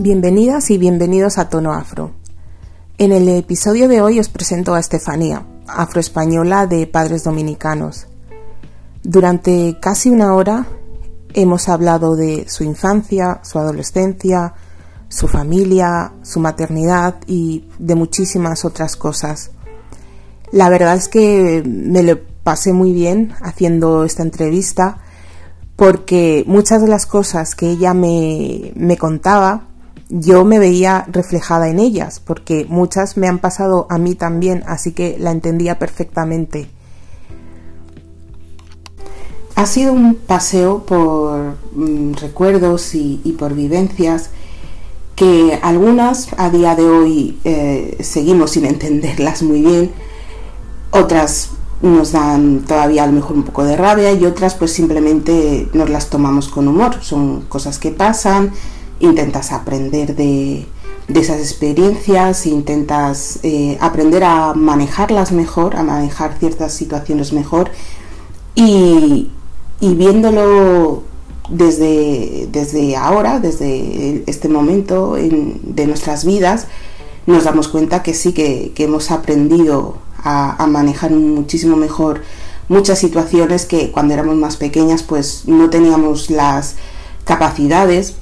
Bienvenidas y bienvenidos a Tono Afro. En el episodio de hoy os presento a Estefanía, afroespañola de padres dominicanos. Durante casi una hora hemos hablado de su infancia, su adolescencia, su familia, su maternidad y de muchísimas otras cosas. La verdad es que me lo pasé muy bien haciendo esta entrevista porque muchas de las cosas que ella me, contaba yo me veía reflejada en ellas, porque muchas me han pasado a mí también, así que la entendía perfectamente. Ha sido un paseo por mm, recuerdos y, por vivencias que algunas a día de hoy eh, seguimos sin entenderlas muy bien, otras nos dan todavía a lo mejor un poco de rabia y otras pues simplemente nos las tomamos con humor, son cosas que pasan, intentas aprender de, esas experiencias, intentas eh, aprender a manejarlas mejor, a manejar ciertas situaciones mejor. Y, viéndolo desde, desde ahora, desde este momento de nuestras vidas, nos damos cuenta que sí que, hemos aprendido a, a, manejar muchísimo mejor muchas situaciones que cuando éramos más pequeñas pues no teníamos las capacidades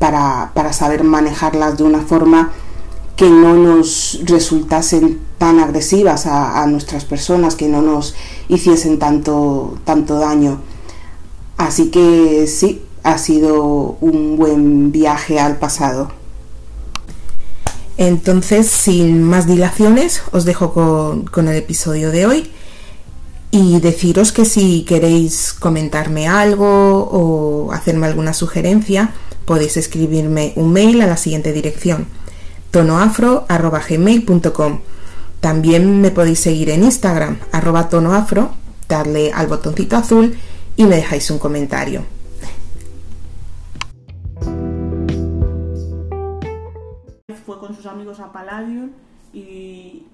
para, saber manejarlas de una forma que no nos resultasen tan agresivas a, nuestras personas, que no nos hiciesen tanto, tanto daño. Así que sí, ha sido un buen viaje al pasado. Entonces, sin más dilaciones, os dejo con, con, el episodio de hoy y deciros que si queréis comentarme algo o hacerme alguna sugerencia, podéis escribirme un mail a la siguiente dirección tonoafro.gmail.com También me podéis seguir en Instagram, arroba tonoafro, darle al botoncito azul y me dejáis un comentario. Fue con sus amigos a Palladium y,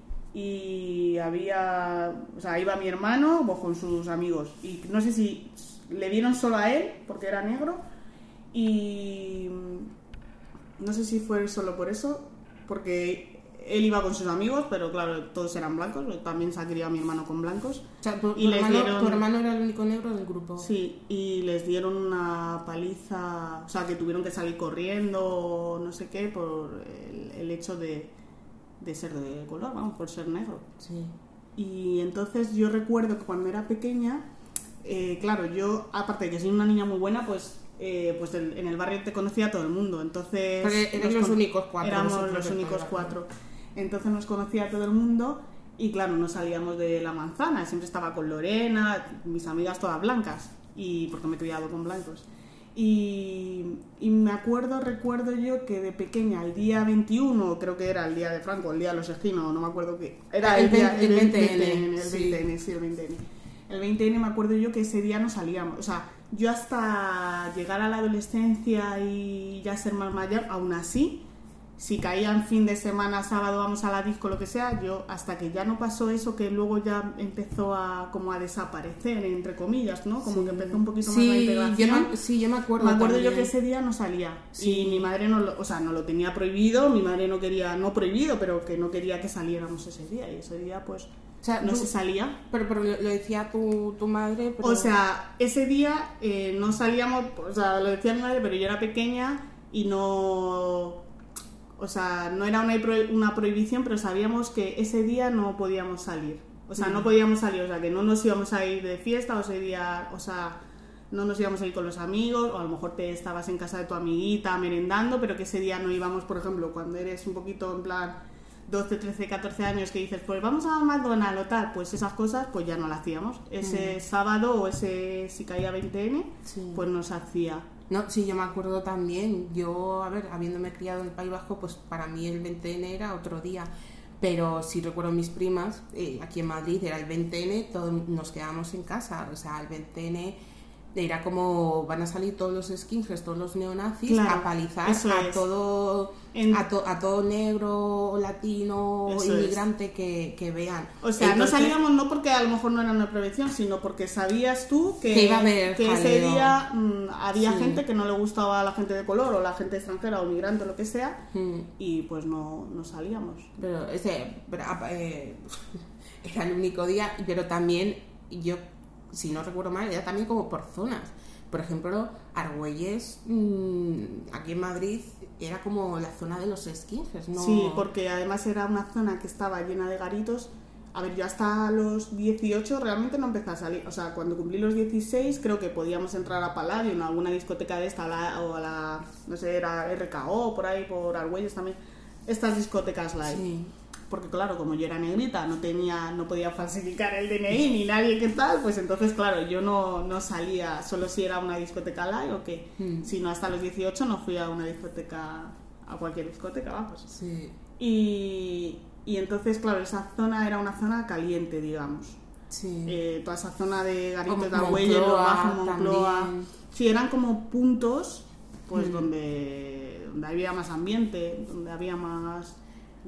había, o sea, iba mi hermano con sus amigos y no sé si le vieron solo a él porque era negro y no sé si fue solo por eso, porque él iba con sus amigos, pero claro, todos eran blancos, también se ha criado mi hermano con blancos. O sea, tu, y hermano, tu, hermano, era el único negro del grupo. Sí, y les dieron una paliza, o sea, que tuvieron que salir corriendo, no sé qué, por el, hecho de, de, ser de color, vamos, por ser negro. Sí. Y entonces yo recuerdo que cuando era pequeña, eh, claro, yo, aparte de que soy una niña muy buena, pues eh, pues en el barrio te conocía todo el mundo. Entonces. éramos los únicos cuatro. Éramos los únicos cuatro. Entonces nos conocía todo el mundo y claro, no salíamos de la manzana. Siempre estaba con Lorena, mis amigas todas blancas, y porque me he criado con blancos. Y, me acuerdo, recuerdo yo que de pequeña, el día 21, creo que era el día de Franco, el día de los esquinos, no me acuerdo qué. Era el, día, el 20N. El 20N, sí, el 20N. El 20N me acuerdo yo que ese día no salíamos. O sea, yo hasta llegar a la adolescencia y ya ser más mayor, aún así, si caía en fin de semana, sábado, vamos a la disco, lo que sea, yo hasta que ya no pasó eso, que luego ya empezó a como a desaparecer, entre comillas, ¿no? Como que empezó un poquito más la integración. Yo sí, yo me acuerdo. Me acuerdo yo que ese día no salía. Y mi madre no lo, o sea, no lo tenía prohibido, mi madre no quería, no prohibido, pero que no quería que saliéramos ese día. Y ese día, pues, no se salía. Pero, pero lo, decía tu, tu madre. O sea, ese día eh, no salíamos, o sea, lo decía mi madre, pero yo era pequeña y no. O sea, no era una, una prohibición, pero sabíamos que ese día no podíamos salir. O sea, no podíamos salir, o sea, que no nos íbamos a ir de fiesta, o ese día, o sea, no nos íbamos a ir con los amigos, o a lo mejor te estabas en casa de tu amiguita merendando, pero que ese día no íbamos, por ejemplo, cuando eres un poquito en plan 12, 13, 14 años que dices, pues vamos a McDonald's o tal, pues esas cosas pues ya no las hacíamos. Ese mm. sábado o ese si caía 20N, pues nos hacía. No, sí, yo me acuerdo también. Yo, a ver, habiéndome criado en el País Vasco, pues para mí el 20N era otro día. Pero si recuerdo mis primas, eh, aquí en Madrid era el 20N, todos nos quedamos en casa. O sea, el 20N era como van a salir todos los skinheads, todos los neonazis Claro, a palizar a todo En- a, to- a todo negro, latino, Eso es. inmigrante que, que vean. O sea, Entonces, no salíamos no porque a lo mejor no era una prevención, sino porque sabías tú que, Que iba a haber que ese día mm, había Sí. gente que no le gustaba a la gente de color o la gente extranjera o migrante o lo que sea mm, y pues no, no salíamos. Pero ese eh, era el único día, pero también yo, si no recuerdo mal, era también como por zonas. Por ejemplo, Argüelles, mm, aquí en Madrid, era como la zona de los skinheads, ¿no? Sí, porque además era una zona que estaba llena de garitos. A ver, yo hasta los 18 realmente no empecé a salir. O sea, cuando cumplí los 16 creo que podíamos entrar a Palladium, en alguna discoteca de esta a la- o a la, no sé, era RKO, por ahí, por Argüelles también. Estas discotecas live. Sí. Porque claro, como yo era negrita, no tenía, no podía falsificar el DNI ni nadie que tal, pues entonces claro, yo no, no salía, solo si era una discoteca live o qué. Mm. Si no hasta los 18 no fui a una discoteca, a cualquier discoteca, vamos. Sí, Y, y entonces, claro, esa zona era una zona caliente, digamos. sí. Eh, toda esa zona de Como Garitos de Argüelles, lo bajo, Moncloa. también. Sí, eran como puntos pues Mm. donde, donde había más ambiente, donde había más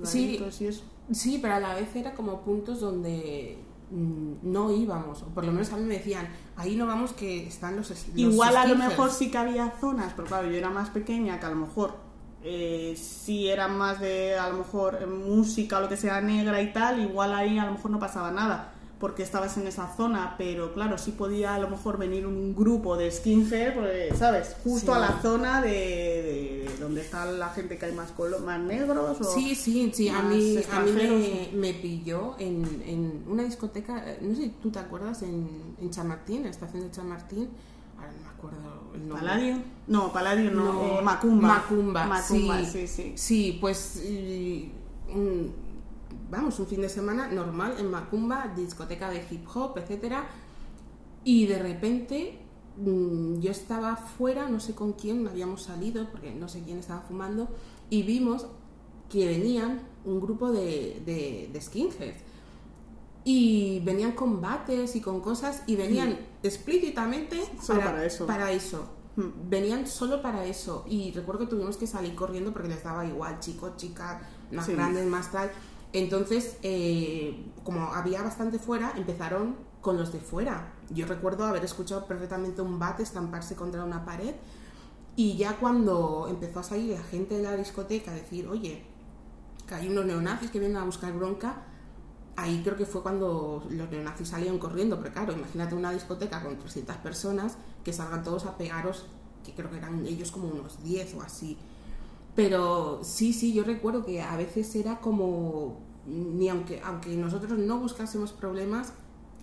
Sí. garitos y eso. Sí, pero a la vez era como puntos donde mm, no íbamos, o por lo menos a mí me decían, ahí no vamos que están los, los Igual a lo skinheads". mejor sí que había zonas, pero claro, yo era más pequeña que a lo mejor eh, sí eran más de a lo mejor música o lo que sea negra y tal, igual ahí a lo mejor no pasaba nada porque estabas en esa zona, pero claro, sí podía a lo mejor venir un grupo de skinhead, pues, ¿sabes? Justo Sí. a la zona de, de- de donde está la gente que hay más, colo- más negros o... Sí, sí, sí, a mí, a mí me, me pilló en, en una discoteca, eh, no sé si tú te acuerdas, en, en Chamartín, en la estación de Chamartín, ahora no me acuerdo el nombre. ¿Paladio? No, Paladio no, No, eh, Macumba. Macumba, Macumba, sí. sí, sí. Sí, pues y, un- vamos, un fin de semana normal en Macumba, discoteca de hip hop, etcétera, y de repente mm, yo estaba fuera, no sé con quién habíamos salido, porque no sé quién estaba fumando, y vimos que venían un grupo de, de, de skinheads. Y venían con bates y con cosas, y venían explícitamente Solo para eso. Para eso Hmm. venían solo para eso y recuerdo que tuvimos que salir corriendo porque les daba igual chicos, chicas, más Sí. grandes, más tal. Entonces, eh, como había bastante fuera, empezaron con los de fuera. Yo recuerdo haber escuchado perfectamente un bate estamparse contra una pared y ya cuando empezó a salir la gente de la discoteca a decir, oye, que hay unos neonazis que vienen a buscar bronca, ahí creo que fue cuando los neonazis salieron corriendo, pero claro, imagínate una discoteca con 300 personas que salgan todos a pegaros, que creo que eran ellos como unos 10 o así. Pero sí, sí, yo recuerdo que a veces era como, ni aunque, aunque nosotros no buscásemos problemas,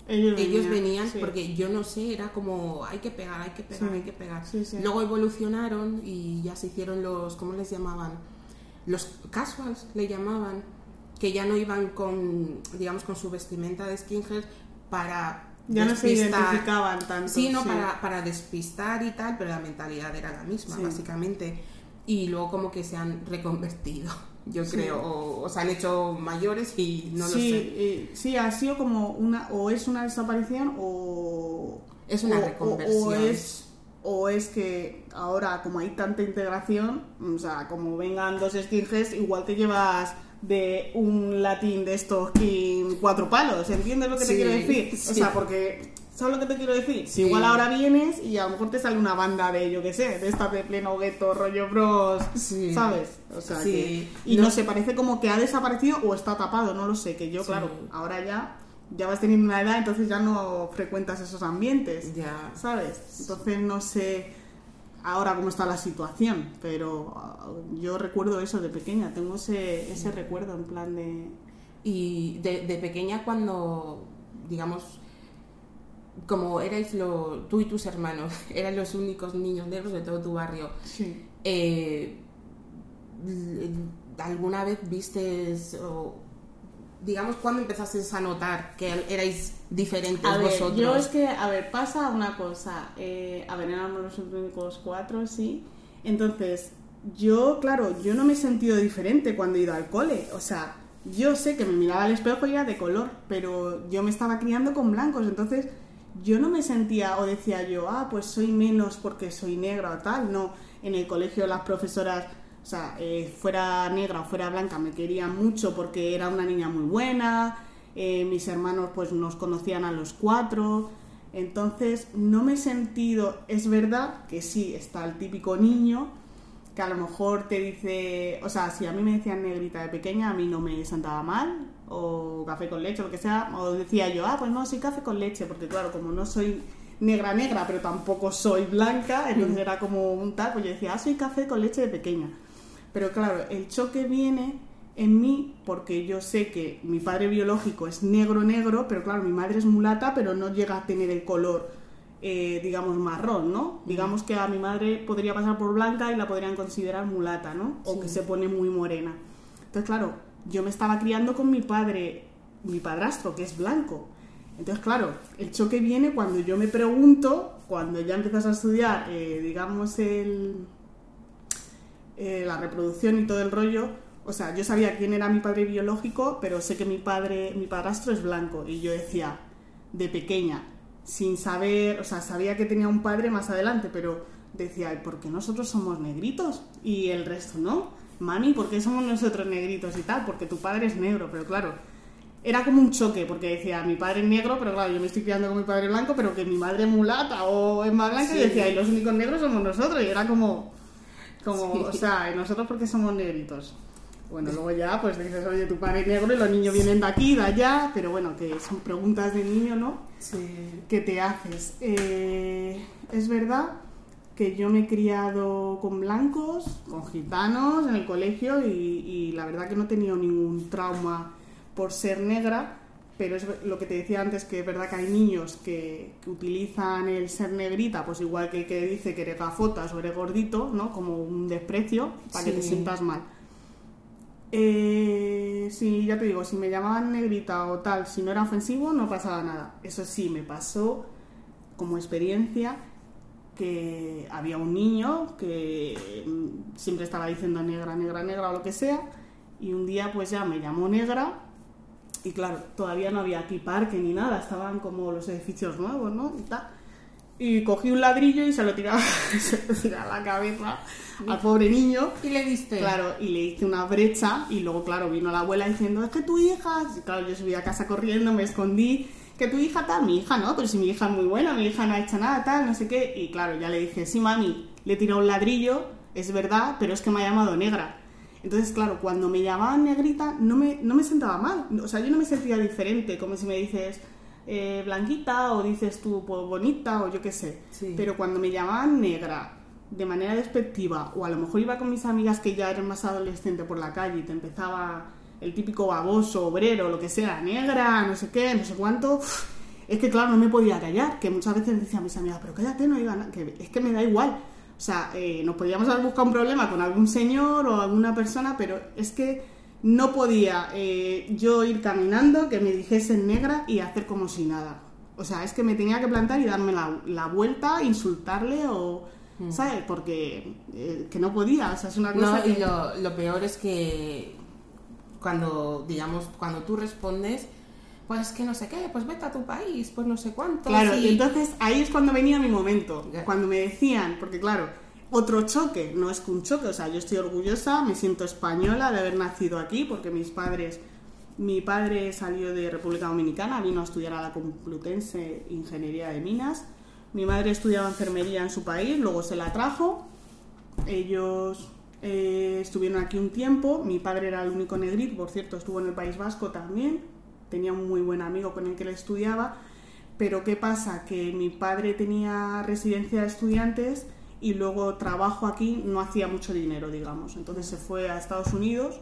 Ellos, ellos venían sí. porque yo no sé, era como hay que pegar, hay que pegar, Sí. hay que pegar. Sí. Luego evolucionaron y ya se hicieron los, ¿cómo les llamaban? Los casuals le llamaban, que ya no iban con, digamos, con su vestimenta de skinhead para Ya no se identificaban tanto. Sí, no, Para, para despistar y tal, pero la mentalidad era la misma, básicamente. Y luego como que se han reconvertido, yo Sí. creo, o, o se han hecho mayores y no sí, lo sé. eh, sí, ha sido como una, o es una desaparición o... Es una o- reconversión. O, es, o es que ahora como hay tanta integración, o sea, como vengan dos skinheads, igual te llevas de un latín de estos cuatro palos, ¿entiendes lo que te quiero decir? O sea, porque... ¿Sabes lo que te quiero decir? Sí. Igual ahora vienes y a lo mejor te sale una banda de, yo qué sé, de esta de pleno gueto, rollo bros, Sí. ¿sabes? O sea, Sí. que... Y No- no. se parece como que ha desaparecido o está tapado, no lo sé, que yo, claro, ahora ya, ya vas teniendo una edad, entonces ya no frecuentas esos ambientes, Ya. ¿sabes? Entonces no sé ahora cómo está la situación, pero ah, yo recuerdo eso de pequeña, tengo ese, ese recuerdo en plan de... Y de, de pequeña cuando, digamos, como erais lo, tú y tus hermanos, eran los únicos niños negros de todo tu barrio, Sí. eh, ¿alguna vez vistes o, digamos, cuándo empezaste a notar que erais diferentes A ver, vosotros? yo es que, a ver, pasa una cosa. eh, a ver, éramos los únicos cuatro, sí. Entonces, yo, claro, yo no me he sentido diferente cuando he ido al cole. O sea, yo sé que me miraba al espejo y era de color, pero yo me estaba criando con blancos. Entonces, yo no me sentía o decía yo, ah, pues soy menos porque soy negra o tal. No, en el colegio las profesoras, o sea, eh, fuera negra o fuera blanca, me querían mucho porque era una niña muy buena. Eh, mis hermanos pues nos conocían a los cuatro. Entonces no me he sentido, es verdad que sí, está el típico niño que a lo mejor te dice, o sea, si a mí me decían negrita de pequeña, a mí no me sentaba mal, o café con leche, o lo que sea, o decía yo, ah, pues no, sí café con leche, porque claro, como no soy negra negra, pero tampoco soy blanca, entonces era como un tal, pues yo decía, ah, soy café con leche de pequeña. Pero claro, el choque viene en mí porque yo sé que mi padre biológico es negro negro, pero claro, mi madre es mulata, pero no llega a tener el color eh, digamos, marrón, ¿no? Digamos que a mi madre podría pasar por blanca y la podrían considerar mulata, ¿no? O que se pone muy morena. Entonces, claro, yo me estaba criando con mi padre, mi padrastro, que es blanco. Entonces, claro, el choque viene cuando yo me pregunto, cuando ya empiezas a estudiar, eh, digamos, el, eh, la reproducción y todo el rollo, o sea, yo sabía quién era mi padre biológico, pero sé que mi padre, mi padrastro es blanco. Y yo decía, de pequeña, sin saber, o sea, sabía que tenía un padre más adelante, pero decía, ¿por qué nosotros somos negritos? Y el resto no. Mami, ¿por qué somos nosotros negritos y tal? Porque tu padre es negro, pero claro, era como un choque, porque decía, mi padre es negro, pero claro, yo me estoy criando con mi padre blanco, pero que mi madre es mulata o es más blanca, y decía, y los únicos negros somos nosotros, y era como, como, o sea, ¿y nosotros porque somos negritos? Bueno, luego ya pues dices, oye, tu padre es negro y los niños vienen de aquí, de allá, pero bueno, que son preguntas de niño, ¿no? Sí. ¿Qué te haces? Eh, es verdad que yo me he criado con blancos, con gitanos en el colegio y, la verdad que no he tenido ningún trauma por ser negra, pero es lo que te decía antes, que es verdad que hay niños que, utilizan el ser negrita, pues igual que el que dice que eres gafotas o eres gordito, ¿no? Como un desprecio para que te sientas mal. Eh, sí, ya te digo, si me llamaban negrita o tal, si no era ofensivo, no pasaba nada. Eso sí, me pasó como experiencia que había un niño que mm, siempre estaba diciendo negra, negra, negra o lo que sea, y un día pues ya me llamó negra y claro, todavía no había aquí parque ni nada, estaban como los edificios nuevos, ¿no? Y tal y cogí un ladrillo y se lo tiraba, a la cabeza al pobre niño. ¿Y le diste? Claro, y le hice una brecha y luego, claro, vino la abuela diciendo, es que tu hija... Y claro, yo subí a casa corriendo, me escondí, que tu hija tal, mi hija no, pero si mi hija es muy buena, mi hija no ha hecho nada tal, no sé qué. Y claro, ya le dije, sí, mami, le he tirado un ladrillo, es verdad, pero es que me ha llamado negra. Entonces, claro, cuando me llamaban negrita no me, no me sentaba mal, o sea, yo no me sentía diferente, como si me dices eh, blanquita o dices tú pues, bonita o yo qué sé. Pero cuando me llamaban negra de manera despectiva o a lo mejor iba con mis amigas que ya eran más adolescentes por la calle y te empezaba el típico baboso, obrero, lo que sea, negra, no sé qué, no sé cuánto, es que claro, no me podía callar, que muchas veces decía a mis amigas, pero cállate, no iban, que es que me da igual. O sea, eh, nos podíamos haber buscado un problema con algún señor o alguna persona, pero es que no podía eh, yo ir caminando, que me dijesen negra y hacer como si nada. O sea, es que me tenía que plantar y darme la, vuelta, insultarle o... Mm. ¿Sabes? Porque eh, que no podía, o sea, es una cosa... No, y lo, lo peor es que cuando, digamos, cuando tú respondes, pues que no sé qué, pues vete a tu país, pues no sé cuánto. Claro, y entonces ahí es cuando venía mi momento, cuando me decían, porque claro, otro choque, no es que un choque, o sea, yo estoy orgullosa, me siento española de haber nacido aquí, porque mis padres, mi padre salió de República Dominicana, vino a estudiar a la Complutense Ingeniería de Minas, mi madre estudiaba enfermería en su país, luego se la trajo, ellos eh, estuvieron aquí un tiempo, mi padre era el único negrito, por cierto, estuvo en el País Vasco también, tenía un muy buen amigo con el que le estudiaba, pero ¿qué pasa? Que mi padre tenía residencia de estudiantes, y luego trabajo aquí, no hacía mucho dinero, digamos. Entonces se fue a Estados Unidos,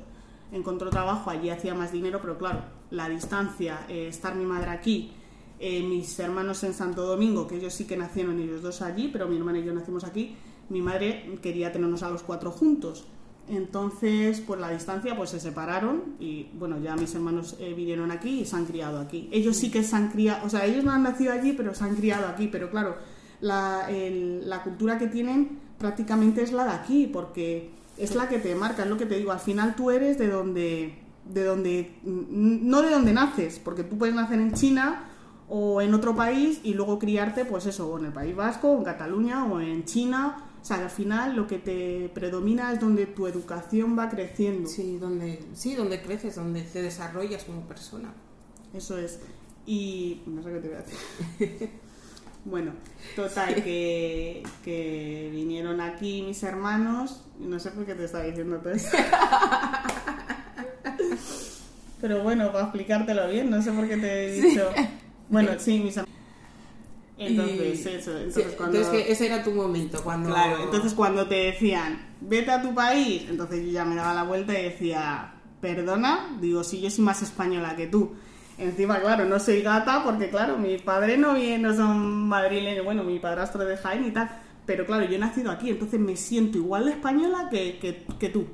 encontró trabajo, allí hacía más dinero, pero claro, la distancia, eh, estar mi madre aquí, eh, mis hermanos en Santo Domingo, que ellos sí que nacieron ellos dos allí, pero mi hermana y yo nacimos aquí, mi madre quería tenernos a los cuatro juntos. Entonces, por la distancia, pues se separaron y bueno, ya mis hermanos eh, vinieron aquí y se han criado aquí. Ellos sí que se han criado, o sea, ellos no han nacido allí, pero se han criado aquí, pero claro, la, cultura que tienen prácticamente es la de aquí, porque es la que te marca, es lo que te digo, al final tú eres de donde, de donde, no de donde naces, porque tú puedes nacer en China o en otro país y luego criarte, pues eso, o en el País Vasco, o en Cataluña, o en China. O sea, al final lo que te predomina es donde tu educación va creciendo. Sí, donde, sí, donde creces, donde te desarrollas como persona. Eso es. Y no sé qué te voy a decir. bueno, total, que, que vinieron aquí mis hermanos. y No sé por qué te estaba diciendo todo esto. Pero bueno, para explicártelo bien, no sé por qué te he dicho. Bueno, sí, mis hermanos. Entonces, Y- eso. sí, Entonces, cuando... entonces que ese era tu momento, cuando... Claro, entonces cuando te decían, vete a tu país, entonces yo ya me daba la vuelta y decía, perdona, digo, sí, yo soy más española que tú. Encima, claro, no soy gata porque, claro, mi padre no no son madrileños, bueno, mi padrastro de Jaén y tal, pero claro, yo he nacido aquí, entonces me siento igual de española que, que, que tú.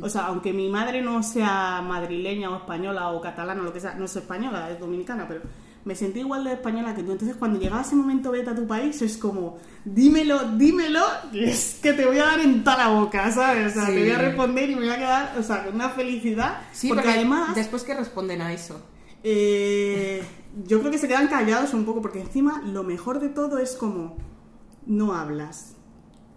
O sea, aunque mi madre no sea madrileña o española o catalana o lo que sea, no es española, es dominicana, pero me sentí igual de española que tú. Entonces, cuando llegaba ese momento, vete a tu país, es como, dímelo, dímelo, y es que te voy a dar en toda la boca, ¿sabes? O sea, Sí. te voy a responder y me voy a quedar, o sea, con una felicidad. Sí, porque porque además, Después que responden a eso. eh, yo creo que se quedan callados un poco, porque encima lo mejor de todo es como, no hablas.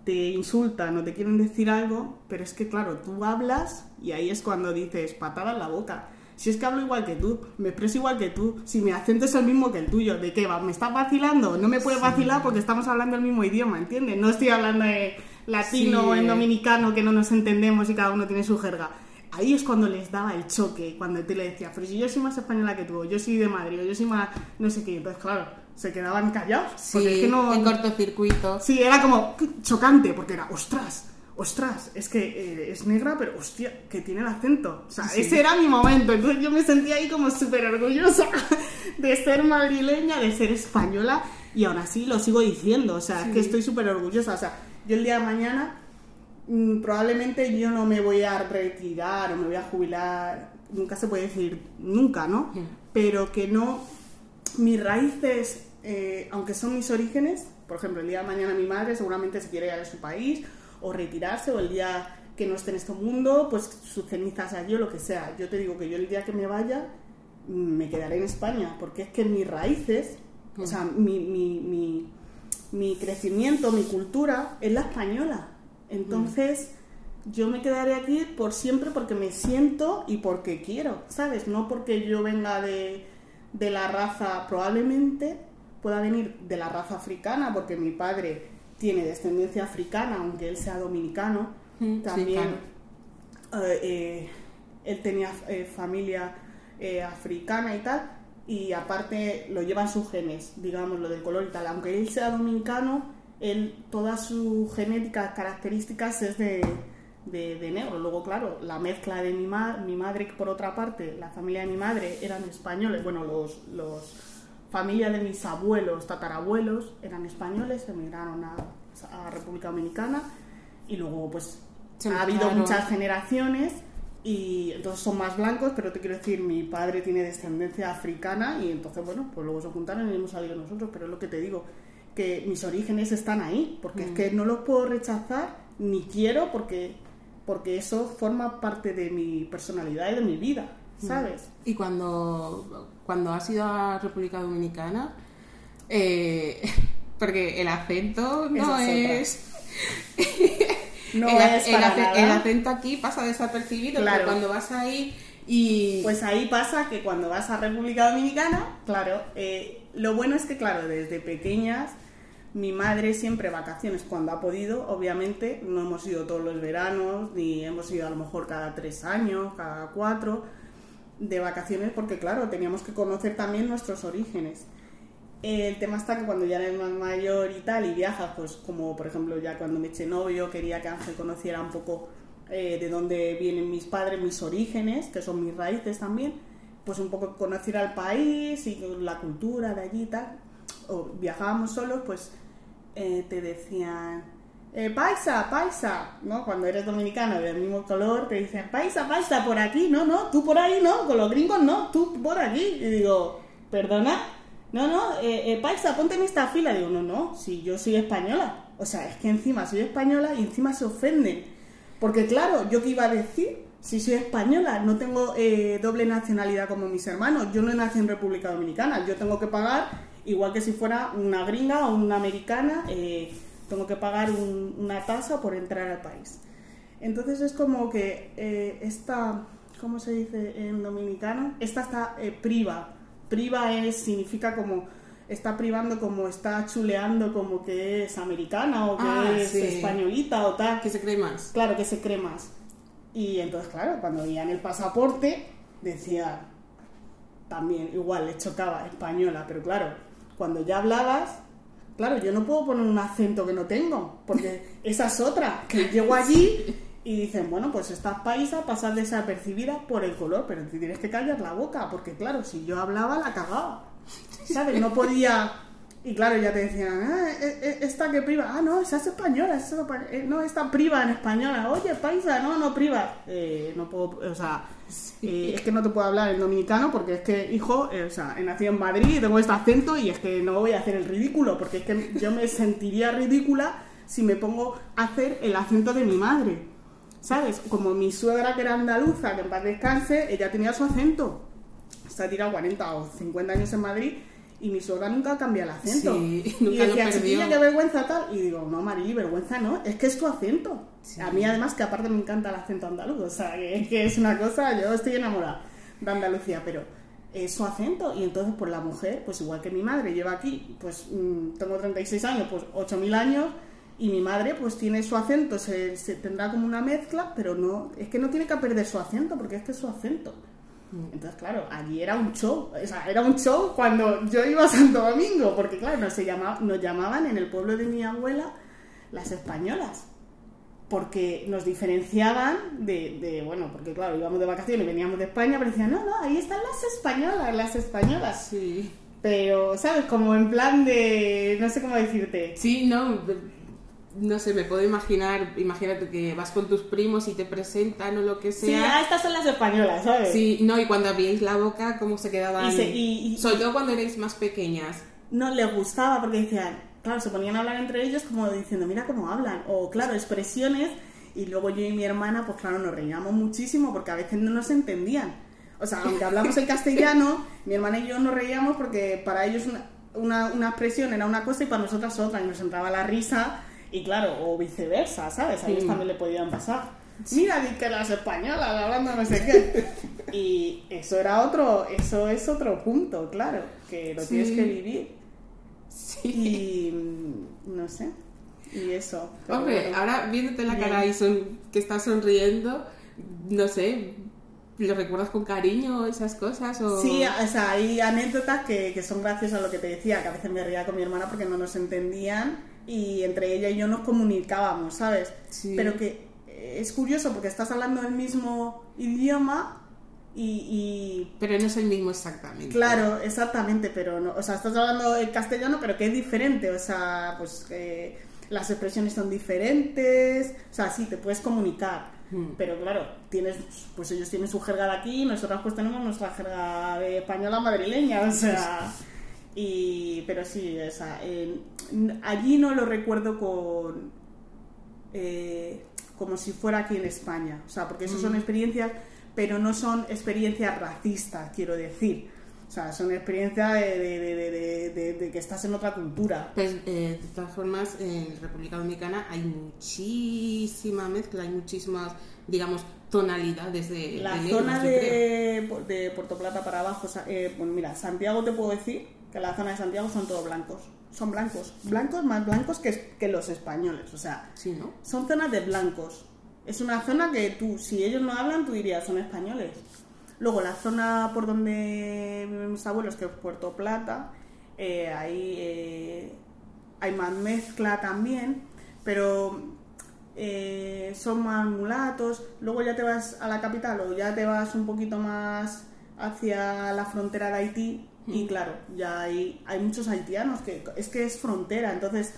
Te insultan o te quieren decir algo, pero es que claro, tú hablas y ahí es cuando dices patada en la boca. Si es que hablo igual que tú, me expreso igual que tú, si mi acento es el mismo que el tuyo, ¿de qué va? ¿Me estás vacilando? No me puedes vacilar porque estamos hablando el mismo idioma, ¿entiendes? No estoy hablando de latino Sí. o en dominicano que no nos entendemos y cada uno tiene su jerga. Ahí es cuando les daba el choque, cuando te le decía, pero si yo soy más española que tú, yo soy de Madrid, o yo soy más no sé qué, entonces claro, se quedaban callados. porque Sí, es que no, en cortocircuito. Sí, era como chocante, porque era, ostras, ostras, es que eh, es negra, pero hostia, que tiene el acento. O sea, Sí. ese era mi momento. Entonces yo me sentía ahí como súper orgullosa de ser madrileña, de ser española, y aún así lo sigo diciendo. O sea, es que estoy súper orgullosa. O sea, yo el día de mañana mm, probablemente yo no me voy a retirar o me voy a jubilar, nunca se puede decir nunca, ¿no? Pero que no, mis raíces, eh, aunque son mis orígenes, por ejemplo, el día de mañana mi madre seguramente se quiere ir a su país o retirarse, o el día que no esté en este mundo, pues sus cenizas allí o lo que sea. Yo te digo que yo el día que me vaya, mm, me quedaré en España, porque es que mis raíces, o sea, mi, mi, mi, mi crecimiento, mi cultura es la española. Entonces, yo me quedaré aquí por siempre porque me siento y porque quiero, ¿sabes? No porque yo venga de, de la raza, probablemente pueda venir de la raza africana, porque mi padre tiene descendencia africana, aunque él sea dominicano. Mm, sí, También claro. eh, eh, él tenía eh, familia africana y tal, y aparte lo llevan sus genes, digamos, lo del color y tal. Aunque él sea dominicano, él, toda su genética, características es de, de, de negro. Luego, claro, la mezcla de mi, ma- mi madre, por otra parte, la familia de mi madre eran españoles, bueno, los, los familia de mis abuelos, tatarabuelos, eran españoles, emigraron a, a República Dominicana y luego pues Se ha habido muchas generaciones y entonces son más blancos, pero te quiero decir, mi padre tiene descendencia africana y entonces, bueno, pues luego se juntaron y hemos salido nosotros, pero es lo que te digo, que mis orígenes están ahí, porque es que no los puedo rechazar ni quiero porque, porque eso forma parte de mi personalidad y de mi vida, ¿sabes? Y cuando, cuando has ido a República Dominicana, eh, porque el acento no Esa es... No el, es el para ace- nada. el acento aquí pasa desapercibido, Claro. pero cuando vas ahí y... Pues ahí pasa que cuando vas a República Dominicana, claro, eh, lo bueno es que, claro, desde pequeñas, mi madre siempre vacaciones cuando ha podido, obviamente, no hemos ido todos los veranos, ni hemos ido a lo mejor cada tres años, cada cuatro, de vacaciones, porque, claro, teníamos que conocer también nuestros orígenes. El tema está que cuando ya eres más mayor y tal y viajas, pues como por ejemplo ya cuando me eché novio quería que Ángel conociera un poco eh, de dónde vienen mis padres, mis orígenes, que son mis raíces también, pues un poco conocer al país y la cultura de allí y tal. O viajábamos solos, pues eh, te decían, eh, paisa, paisa, ¿no? Cuando eres dominicano del mismo color, te dicen, paisa, paisa, por aquí, no, no, tú por ahí no, con los gringos no, tú por aquí. Y digo, perdona, no, no, eh, eh, paisa, ponte en esta fila. Digo, no, no, si yo soy española. O sea, es que encima soy española y encima se ofenden. Porque claro, ¿yo qué iba a decir? si soy española, no tengo eh, doble nacionalidad como mis hermanos. Yo no nací en República Dominicana. Yo tengo que pagar, igual que si fuera una gringa o una americana, eh, tengo que pagar una tasa por entrar al país. Entonces es como que eh, esta, ¿cómo se dice en dominicano? Esta está priva. Priva es, significa como está privando como está chuleando como que es americana o que Ah, es sí. españolita o tal. Que se cree más. Claro que se cree más. Y entonces, claro, cuando veían el pasaporte, decía también, igual le chocaba española, pero claro, cuando ya hablabas, claro, yo no puedo poner un acento que no tengo, porque esa es otra, que llego allí y dicen, bueno, pues estás paisa, pasas desapercibida por el color, pero te tienes que callar la boca, porque claro, si yo hablaba, la cagaba. ¿Sabes? No podía. Y claro, ya te decían, ah, eh, eh, esta que priva, ah, no, esa es española, esa es eh, no, esta priva en española, oye, paisa, no, no priva. Eh, no puedo, o sea, eh, es que no te puedo hablar en dominicano porque es que, hijo, eh, o sea, he nacido en Madrid y tengo este acento y es que no voy a hacer el ridículo, porque es que yo me sentiría ridícula si me pongo a hacer el acento de mi madre. ¿Sabes? Como mi suegra que era andaluza, que en paz descanse, ella tenía su acento se ha tirado 40 o 50 años en Madrid y mi suegra nunca cambia el acento. Sí, y nunca lo decía, chiquilla, qué vergüenza tal. Y digo, no, Marili, vergüenza no, es que es tu acento. Sí. A mí además que aparte me encanta el acento andaluz, o sea, que es que es una cosa, yo estoy enamorada de Andalucía, pero es su acento y entonces pues la mujer, pues igual que mi madre lleva aquí, pues mm, tengo 36 años, pues 8.000 años y mi madre pues tiene su acento, se, se tendrá como una mezcla, pero no, es que no tiene que perder su acento porque es que es su acento. Entonces, claro, allí era un show. O sea, era un show cuando yo iba a Santo Domingo, porque claro, nos, se nos llamaban en el pueblo de mi abuela las españolas. Porque nos diferenciaban de, de, bueno, porque claro, íbamos de vacaciones, veníamos de España, pero decían, no, no, ahí están las españolas, las españolas. Sí. Pero, ¿sabes? Como en plan de, no sé cómo decirte. Sí, no, no sé, me puedo imaginar, imagínate que vas con tus primos y te presentan o lo que Sí, ah, sea. estas son las españolas, ¿sabes? Sí, no, y cuando abríais la boca, ¿cómo se quedaban? Y se- y- y- Sobre todo cuando erais más pequeñas. no les gustaba porque decían, claro, se ponían a hablar entre ellos como diciendo, mira cómo hablan, o claro, expresiones, y luego yo y mi hermana, pues claro, nos reíamos muchísimo porque a veces no nos entendían. O sea, aunque hablamos el castellano, mi hermana y yo nos reíamos porque para ellos una, una, una expresión era una cosa y para nosotras otra, y nos entraba la risa, y claro, o viceversa, ¿sabes? A ellos Mm. también le podían pasar. Mira, di que las españolas hablando no sé qué. Y eso era otro, eso es otro punto, claro, que lo Sí. tienes que vivir. Sí. Y mm, no sé. Y eso. Hombre, bueno. ahora viéndote la Bien. cara y son, que estás sonriendo, no sé, ¿lo recuerdas con cariño esas cosas? O... Sí, o sea, hay anécdotas que, que son graciosas a lo que te decía, que a veces me reía con mi hermana porque no nos entendían y entre ella y yo nos comunicábamos, ¿sabes? Sí. Pero que eh, es curioso porque estás hablando el mismo idioma y, Pero no es el mismo exactamente. y claro, exactamente, pero no, o sea, estás hablando el castellano, pero que es diferente, o sea, pues que las expresiones son diferentes, o sea, sí, te puedes comunicar. Mm. Pero claro, tienes, pues ellos tienen su jerga de aquí, nosotras pues tenemos nuestra jerga de española madrileña, o sea, y, pero sí, o sea, allí no lo recuerdo con, eh, como si fuera aquí en España, o sea, porque eso son experiencias, pero no son experiencias racistas, quiero decir, o sea, son experiencias de, que estás en otra cultura. Pues, eh, de todas formas, en República Dominicana hay muchísima mezcla, hay muchísimas, digamos, tonalidades de, La negros, zona creo. de, de Puerto Plata para abajo, o sea, eh, bueno, mira, Santiago te puedo decir que la zona de Santiago son todos blancos. Son blancos. Blancos más blancos que, que los españoles. O sea, Sí, ¿no? son zonas de blancos. Es una zona que tú, si ellos no hablan, tú dirías, son españoles. Luego, la zona por donde viven mis abuelos, que es Puerto Plata, eh, ahí eh, hay más mezcla también, pero eh, son más mulatos. Luego ya te vas a la capital o ya te vas un poquito más hacia la frontera de Haití y claro, ya hay, hay muchos haitianos, que es que es frontera, entonces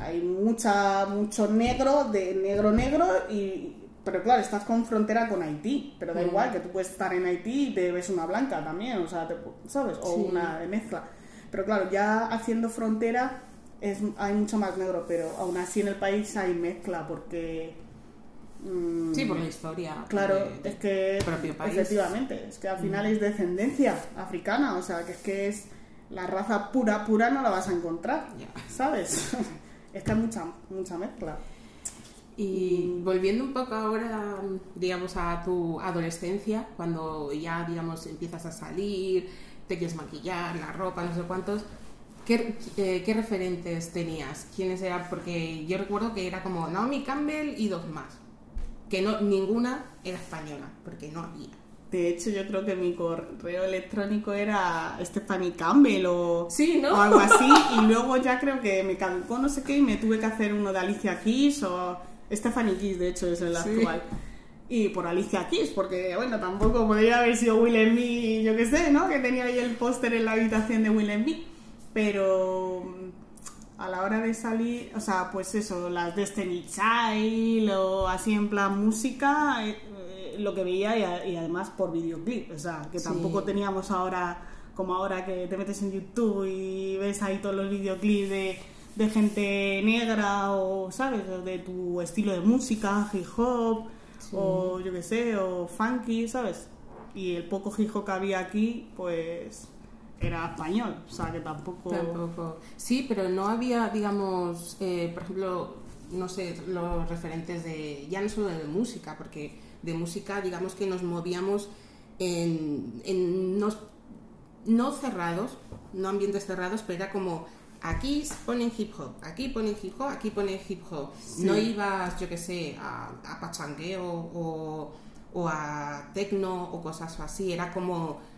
hay mucha mucho negro de negro negro y pero claro estás con frontera con Haití pero da Mm. igual que tú puedes estar en Haití y te ves una blanca también o sea te- sabes o Sí. una mezcla pero claro ya haciendo frontera es hay mucho más negro pero aún así en el país hay mezcla porque mm, Sí, por la historia. Claro, de- es que propio país. Mm. efectivamente, es que al final es descendencia africana, o sea, que es que es la raza pura, pura no la vas a encontrar, Ya. ¿sabes? es que hay mucha, mucha mezcla. Y volviendo un poco ahora, digamos, a tu adolescencia, cuando ya, digamos, empiezas a salir, te quieres maquillar, la ropa, no sé cuántos, ¿qué, eh, qué referentes tenías? ¿Quiénes eran? Porque yo recuerdo que era como Naomi Campbell y dos más, que no ninguna era española, porque no había. De hecho, yo creo que mi correo electrónico era Stephanie Campbell o, Sí, ¿no? o algo así, y luego ya creo que me caducó no sé qué y me tuve que hacer uno de Alicia Keys o Stephanie Keys, de hecho, es el Sí. actual. Y por Alicia Keys, porque bueno, tampoco podría haber sido Will Smith, yo qué sé, ¿no? Que tenía ahí el póster en la habitación de Will Smith. Pero mm, a la hora de salir, o sea, pues eso, las Destiny Child o así en plan música, eh, eh, lo que veía y, a- y además por videoclip, o sea, que Sí. tampoco teníamos ahora, como ahora que te metes en YouTube y ves ahí todos los videoclips de, de gente negra o, ¿sabes? De tu estilo de música, hip hop o yo qué sé, o funky, ¿sabes? Y el poco hip hop que había aquí, pues era español, o sea que tampoco... Tampoco. Sí, pero no había, digamos, eh, por ejemplo, no sé, los referentes de, ya no solo de música, porque de música, digamos que nos movíamos en, en no, no cerrados, no ambientes cerrados, pero era como, aquí ponen hip hop, aquí ponen hip hop, aquí ponen hip hop. Sí. No ibas, yo qué sé, a, a pachangueo o, o a tecno o cosas así, era como...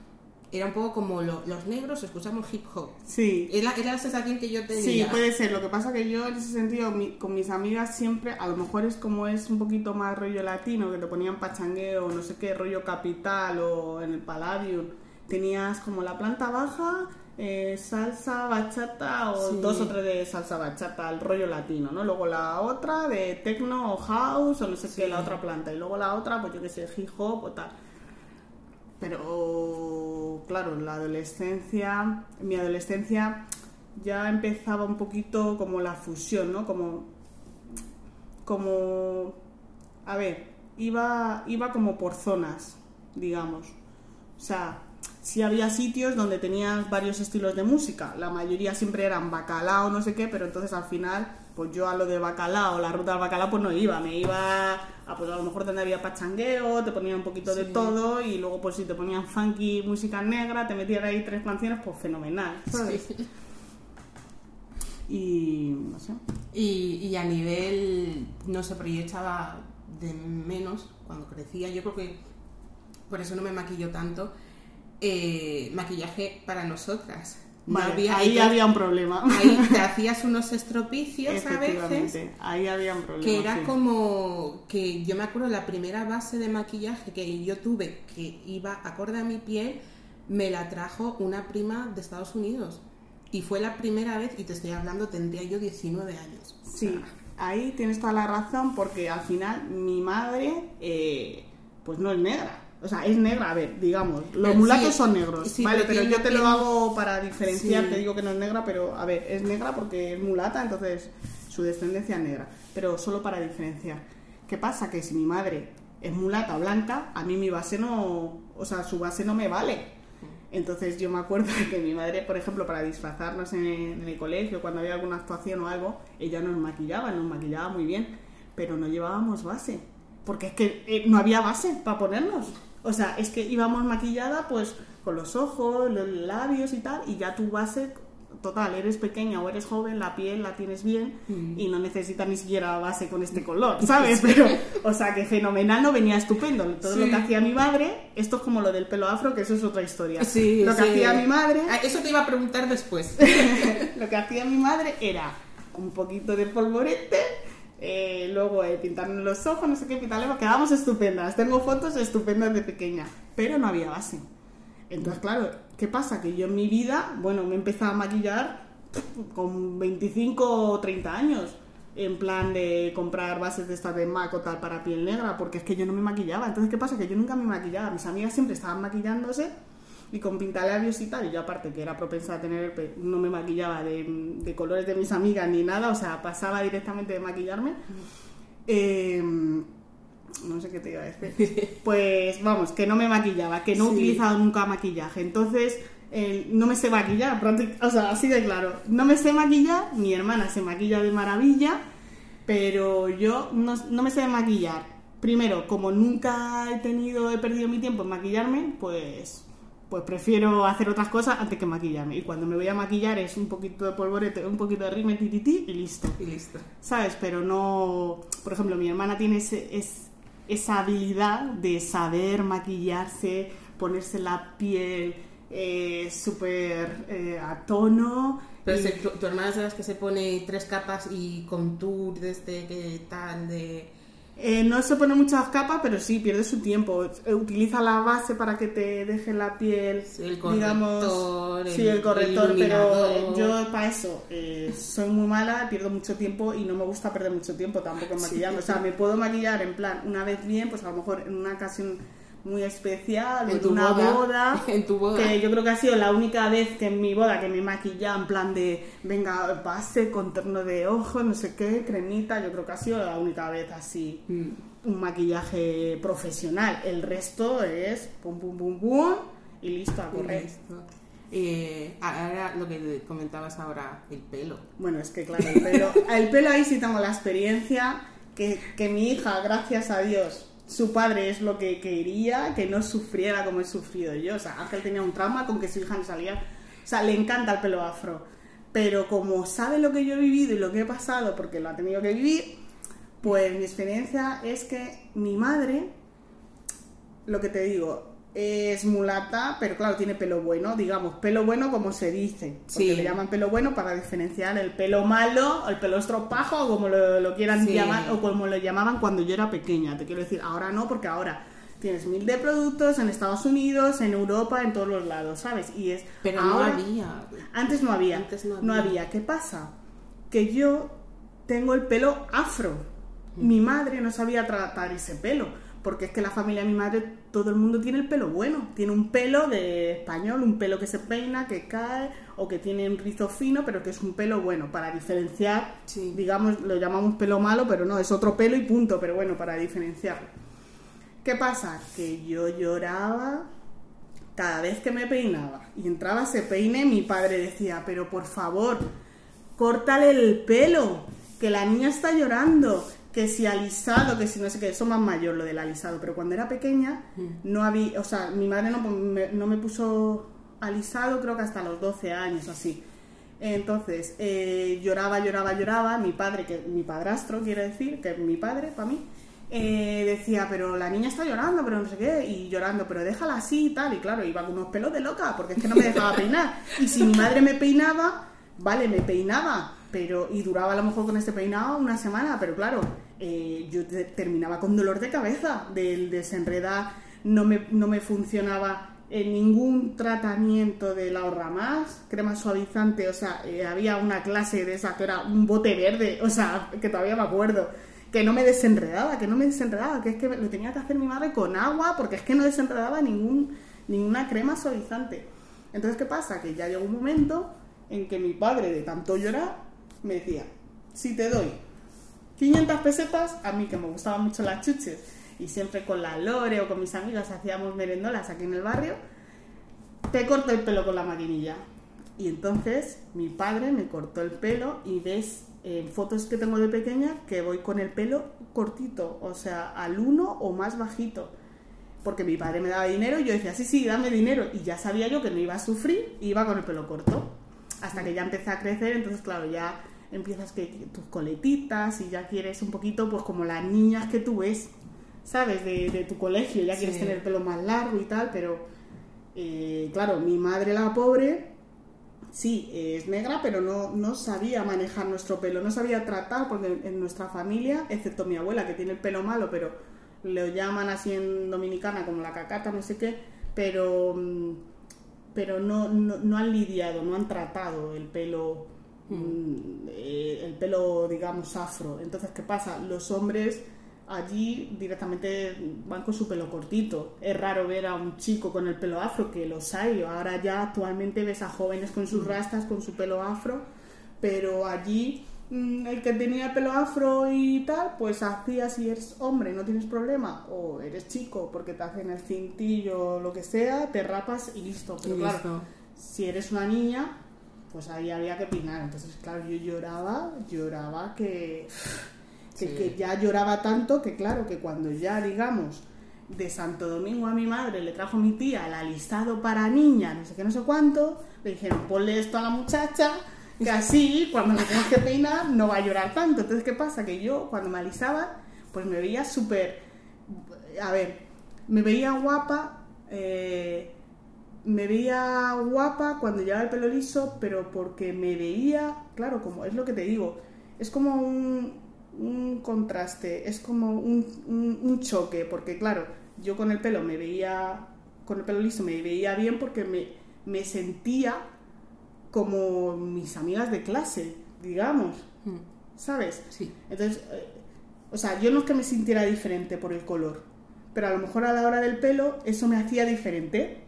Era un poco como lo- los negros escuchamos hip hop. Sí, Era, era la sensación que yo tenía. Sí, puede ser. Lo que pasa que yo en ese sentido mi- con mis amigas siempre, a lo mejor es como es un poquito más rollo latino, que te ponían pachangueo, no sé qué, rollo capital o en el Palladium. Tenías como la planta baja, eh, salsa, bachata o Sí. dos o tres de salsa, bachata, el rollo latino, ¿no? Luego la otra de techno o house o no sé qué, la otra planta. Y luego la otra, pues yo qué sé, hip hop o tal. Pero claro, en la adolescencia, en mi adolescencia ya empezaba un poquito como la fusión, ¿no? Como, como, a ver, iba, iba como por zonas, digamos. O sea, sí había sitios donde tenías varios estilos de música. La mayoría siempre eran bacalao, no sé qué, pero entonces al final, pues yo a lo de bacalao, la ruta del bacalao, pues no iba. Me iba a, pues a lo mejor donde había pachangueo, te ponían un poquito de todo y luego pues si te ponían funky, música negra, te metían ahí tres canciones, pues fenomenal, ¿sabes? Sí. Y no sé. Y, y a nivel, no sé, pero yo echaba de menos cuando crecía. Yo creo que por eso no me maquillo tanto. eh, maquillaje para nosotras. Vale, había- ahí había un problema. ahí te hacías unos estropicios a veces. Ahí había un problema. Que era sí. como que yo me acuerdo la primera base de maquillaje que yo tuve que iba acorde a mi piel, me la trajo una prima de Estados Unidos. Y fue la primera vez, y te estoy hablando, tendría yo 19 años. O Sí, sea, ahí tienes toda la razón porque al final mi madre eh, pues no es negra. O sea, es negra, a ver, digamos, los sí, mulatos son negros, sí, ¿vale? pero yo te lo hago para diferenciar, Sí. te digo que no es negra, pero a ver, es negra porque es mulata, entonces su descendencia es negra, pero solo para diferenciar. ¿Qué pasa? Que si mi madre es mulata o blanca, a mí mi base no, o sea, su base no me vale. Entonces yo me acuerdo que mi madre, por ejemplo, para disfrazarnos en el, en el colegio, cuando había alguna actuación o algo, ella nos maquillaba, nos maquillaba muy bien, pero no llevábamos base, porque es que eh, no había base para ponernos. O sea, es que íbamos maquillada pues con los ojos, los labios y tal, y ya tu base, total, eres pequeña o eres joven, la piel la tienes bien Mm. y no necesitas ni siquiera base con este color, ¿sabes? Pero, o sea, que fenomenal no venía estupendo. Todo lo Sí. que hacía mi madre, esto es como lo del pelo afro, que eso es otra historia. Sí, lo que sí. hacía mi madre, Ah, Eso te iba a preguntar después. lo que hacía mi madre era un poquito de polvorete, eh, luego eh, pintarnos los ojos, no sé qué, pintarle, quedábamos estupendas. Tengo fotos estupendas de pequeña, pero no había base. Entonces, claro, ¿qué pasa? Que yo en mi vida, bueno, me empecé a maquillar con 25 o 30 años. En plan de comprar bases de estas de MAC o tal para piel negra, porque es que yo no me maquillaba. Entonces, ¿qué pasa? Que yo nunca me maquillaba. Mis amigas siempre estaban maquillándose y con pintalabios y tal. Y yo, aparte que era propensa a tener, no me maquillaba de, de colores de mis amigas ni nada, o sea, pasaba directamente de maquillarme. Eh, no sé qué te iba a decir. Pues vamos, que no me maquillaba, que no he utilizado nunca maquillaje. Entonces, eh, no me sé maquillar, o sea, así de claro. No me sé maquillar, mi hermana se maquilla de maravilla, pero yo no, no me sé maquillar. Primero, como nunca he tenido, he perdido mi tiempo en maquillarme, pues pues prefiero hacer otras cosas antes que maquillarme. Y cuando me voy a maquillar es un poquito de polvorete, un poquito de rímel, tititi y listo. Y listo. ¿sabes? Pero no, por ejemplo, mi hermana tiene ese- es- esa habilidad de saber maquillarse, ponerse la piel eh, súper eh, a tono. Pero y- se- tu, tu hermana es de las que se pone tres capas y contour de este que tal de... eh, no se pone muchas capas, pero sí pierde su tiempo. Utiliza la base para que te deje la piel, Sí, el digamos, corrector, sí, el el corrector, pero yo para eso eh, soy muy mala, pierdo mucho tiempo y no me gusta perder mucho tiempo tampoco en Sí. maquillarme. O sea, me puedo maquillar en plan una vez bien, pues a lo mejor en una ocasión muy especial, En en tu una boda, boda, en tu boda. que yo creo que ha sido la única vez que en mi boda que me he maquillado en plan de, venga, base, contorno de ojos, no sé qué, cremita, yo creo que ha sido la única vez así Mm. un maquillaje profesional. El resto es pum, pum, pum, pum y listo a correr. Listo. Eh, ahora lo que comentabas ahora, el pelo. Bueno, es que claro, el pelo, el pelo ahí sí tengo la experiencia que, que mi hija, gracias a Dios, su padre es lo que quería, que no sufriera como he sufrido yo. O sea, Ángel tenía un trauma con que su hija no salía. O sea, le encanta el pelo afro. Pero como sabe lo que yo he vivido y lo que he pasado, porque lo ha tenido que vivir, pues mi experiencia es que mi madre, lo que te digo, es mulata, pero claro, tiene pelo bueno, digamos, pelo bueno como se dice. Porque Sí. le llaman pelo bueno para diferenciar el pelo malo, o el pelo estropajo, o como lo, lo quieran Sí. llamar, o como lo llamaban cuando yo era pequeña. Te quiero decir, ahora no, porque ahora tienes mil de productos en Estados Unidos, en Europa, en todos los lados, ¿sabes? Y es Pero ahora- no había. antes no había. Antes no no había. había. ¿Qué pasa? Que yo tengo el pelo afro. Mi madre no sabía tratar ese pelo. Porque es que la familia de mi madre, todo el mundo tiene el pelo bueno. Tiene un pelo de español, un pelo que se peina, que cae, o que tiene un rizo fino, pero que es un pelo bueno. Para diferenciar, Sí. digamos, lo llamamos pelo malo, pero no, es otro pelo y punto. Pero bueno, para diferenciarlo. ¿Qué pasa? Que yo lloraba cada vez que me peinaba y entraba ese peine, mi padre decía, pero por favor, córtale el pelo, que la niña está llorando, que si alisado, que si no sé qué, eso más mayor lo del alisado, pero cuando era pequeña no había, o sea, mi madre no me, no me puso alisado creo que hasta los 12 años así. Entonces, eh, lloraba, lloraba, lloraba, mi padre, que mi padrastro quiere decir, que es mi padre para mí, eh, decía, pero la niña está llorando, pero no sé qué, y llorando, pero déjala así y tal, y claro, iba con unos pelos de loca, porque es que no me dejaba peinar. Y si mi madre me peinaba, vale, me peinaba, pero, y duraba a lo mejor con este peinado una semana, pero claro, eh, yo te- terminaba con dolor de cabeza del desenredar, no me, no me funcionaba en ningún tratamiento de la ahorra más, crema suavizante, o sea, eh, había una clase de esa que era un bote verde, o sea, que todavía me acuerdo, que no me desenredaba, que no me desenredaba, que es que lo tenía que hacer mi madre con agua, porque es que no desenredaba ningún, ninguna crema suavizante. Entonces, ¿qué pasa? Que ya llegó un momento en que mi padre, de tanto llorar, me decía, si te doy 500 pesetas, a mí que me gustaban mucho las chuches, y siempre con la Lore o con mis amigas hacíamos merendolas aquí en el barrio, te corto el pelo con la maquinilla. Y entonces mi padre me cortó el pelo y ves en fotos que tengo de pequeña que voy con el pelo cortito, o sea, al uno o más bajito. Porque mi padre me daba dinero y yo decía, sí, sí, dame dinero. Y ya sabía yo que no iba a sufrir iba con el pelo corto. Hasta que ya empecé a crecer, entonces claro, ya empiezas que que tus coletitas y ya quieres un poquito, pues como las niñas que tú ves, ¿sabes? De, de tu colegio, ya quieres Sí. tener el pelo más largo y tal, pero eh, claro, mi madre la pobre, sí, es negra, pero no, no sabía manejar nuestro pelo, no sabía tratar, porque en, en nuestra familia, excepto mi abuela que tiene el pelo malo, pero lo llaman así en dominicana como la cacata, no sé qué, pero, mm, pero no, no, no han lidiado, no han tratado el pelo, mm, eh, el pelo, digamos, afro. Entonces, ¿qué pasa? Los hombres allí directamente van con su pelo cortito. Es raro ver a un chico con el pelo afro, que los hay. Ahora ya actualmente ves a jóvenes con sus rastas, con su pelo afro, pero allí mm, el que tenía pelo afro y tal, pues hacía si eres hombre, no tienes problema, o eres chico porque te hacen el cintillo o lo que sea, te rapas y listo. Pero Y claro, listo. si eres una niña, pues ahí había que pinar. Entonces, claro, yo lloraba, lloraba que, que, Sí. que ya lloraba tanto que, claro, que cuando ya, digamos, de Santo Domingo a mi madre le trajo mi tía el alisado para niña, no sé qué, no sé cuánto, le dijeron, ponle esto a la muchacha, que así, cuando la tengas que peinar, no va a llorar tanto. Entonces, ¿qué pasa? Que yo, cuando me alisaban, pues me veía súper... A ver, me veía guapa, eh, me veía guapa cuando llevaba el pelo liso, pero porque me veía, claro, como es lo que te digo, es como un, un contraste, es como un, un- un choque, porque claro, yo con el pelo me veía, con el pelo liso me veía bien porque me, me sentía como mis amigas de clase, digamos, Mm, ¿sabes? Sí. Entonces, eh, o sea, yo no es que me sintiera diferente por el color, pero a lo mejor a la hora del pelo eso me hacía diferente.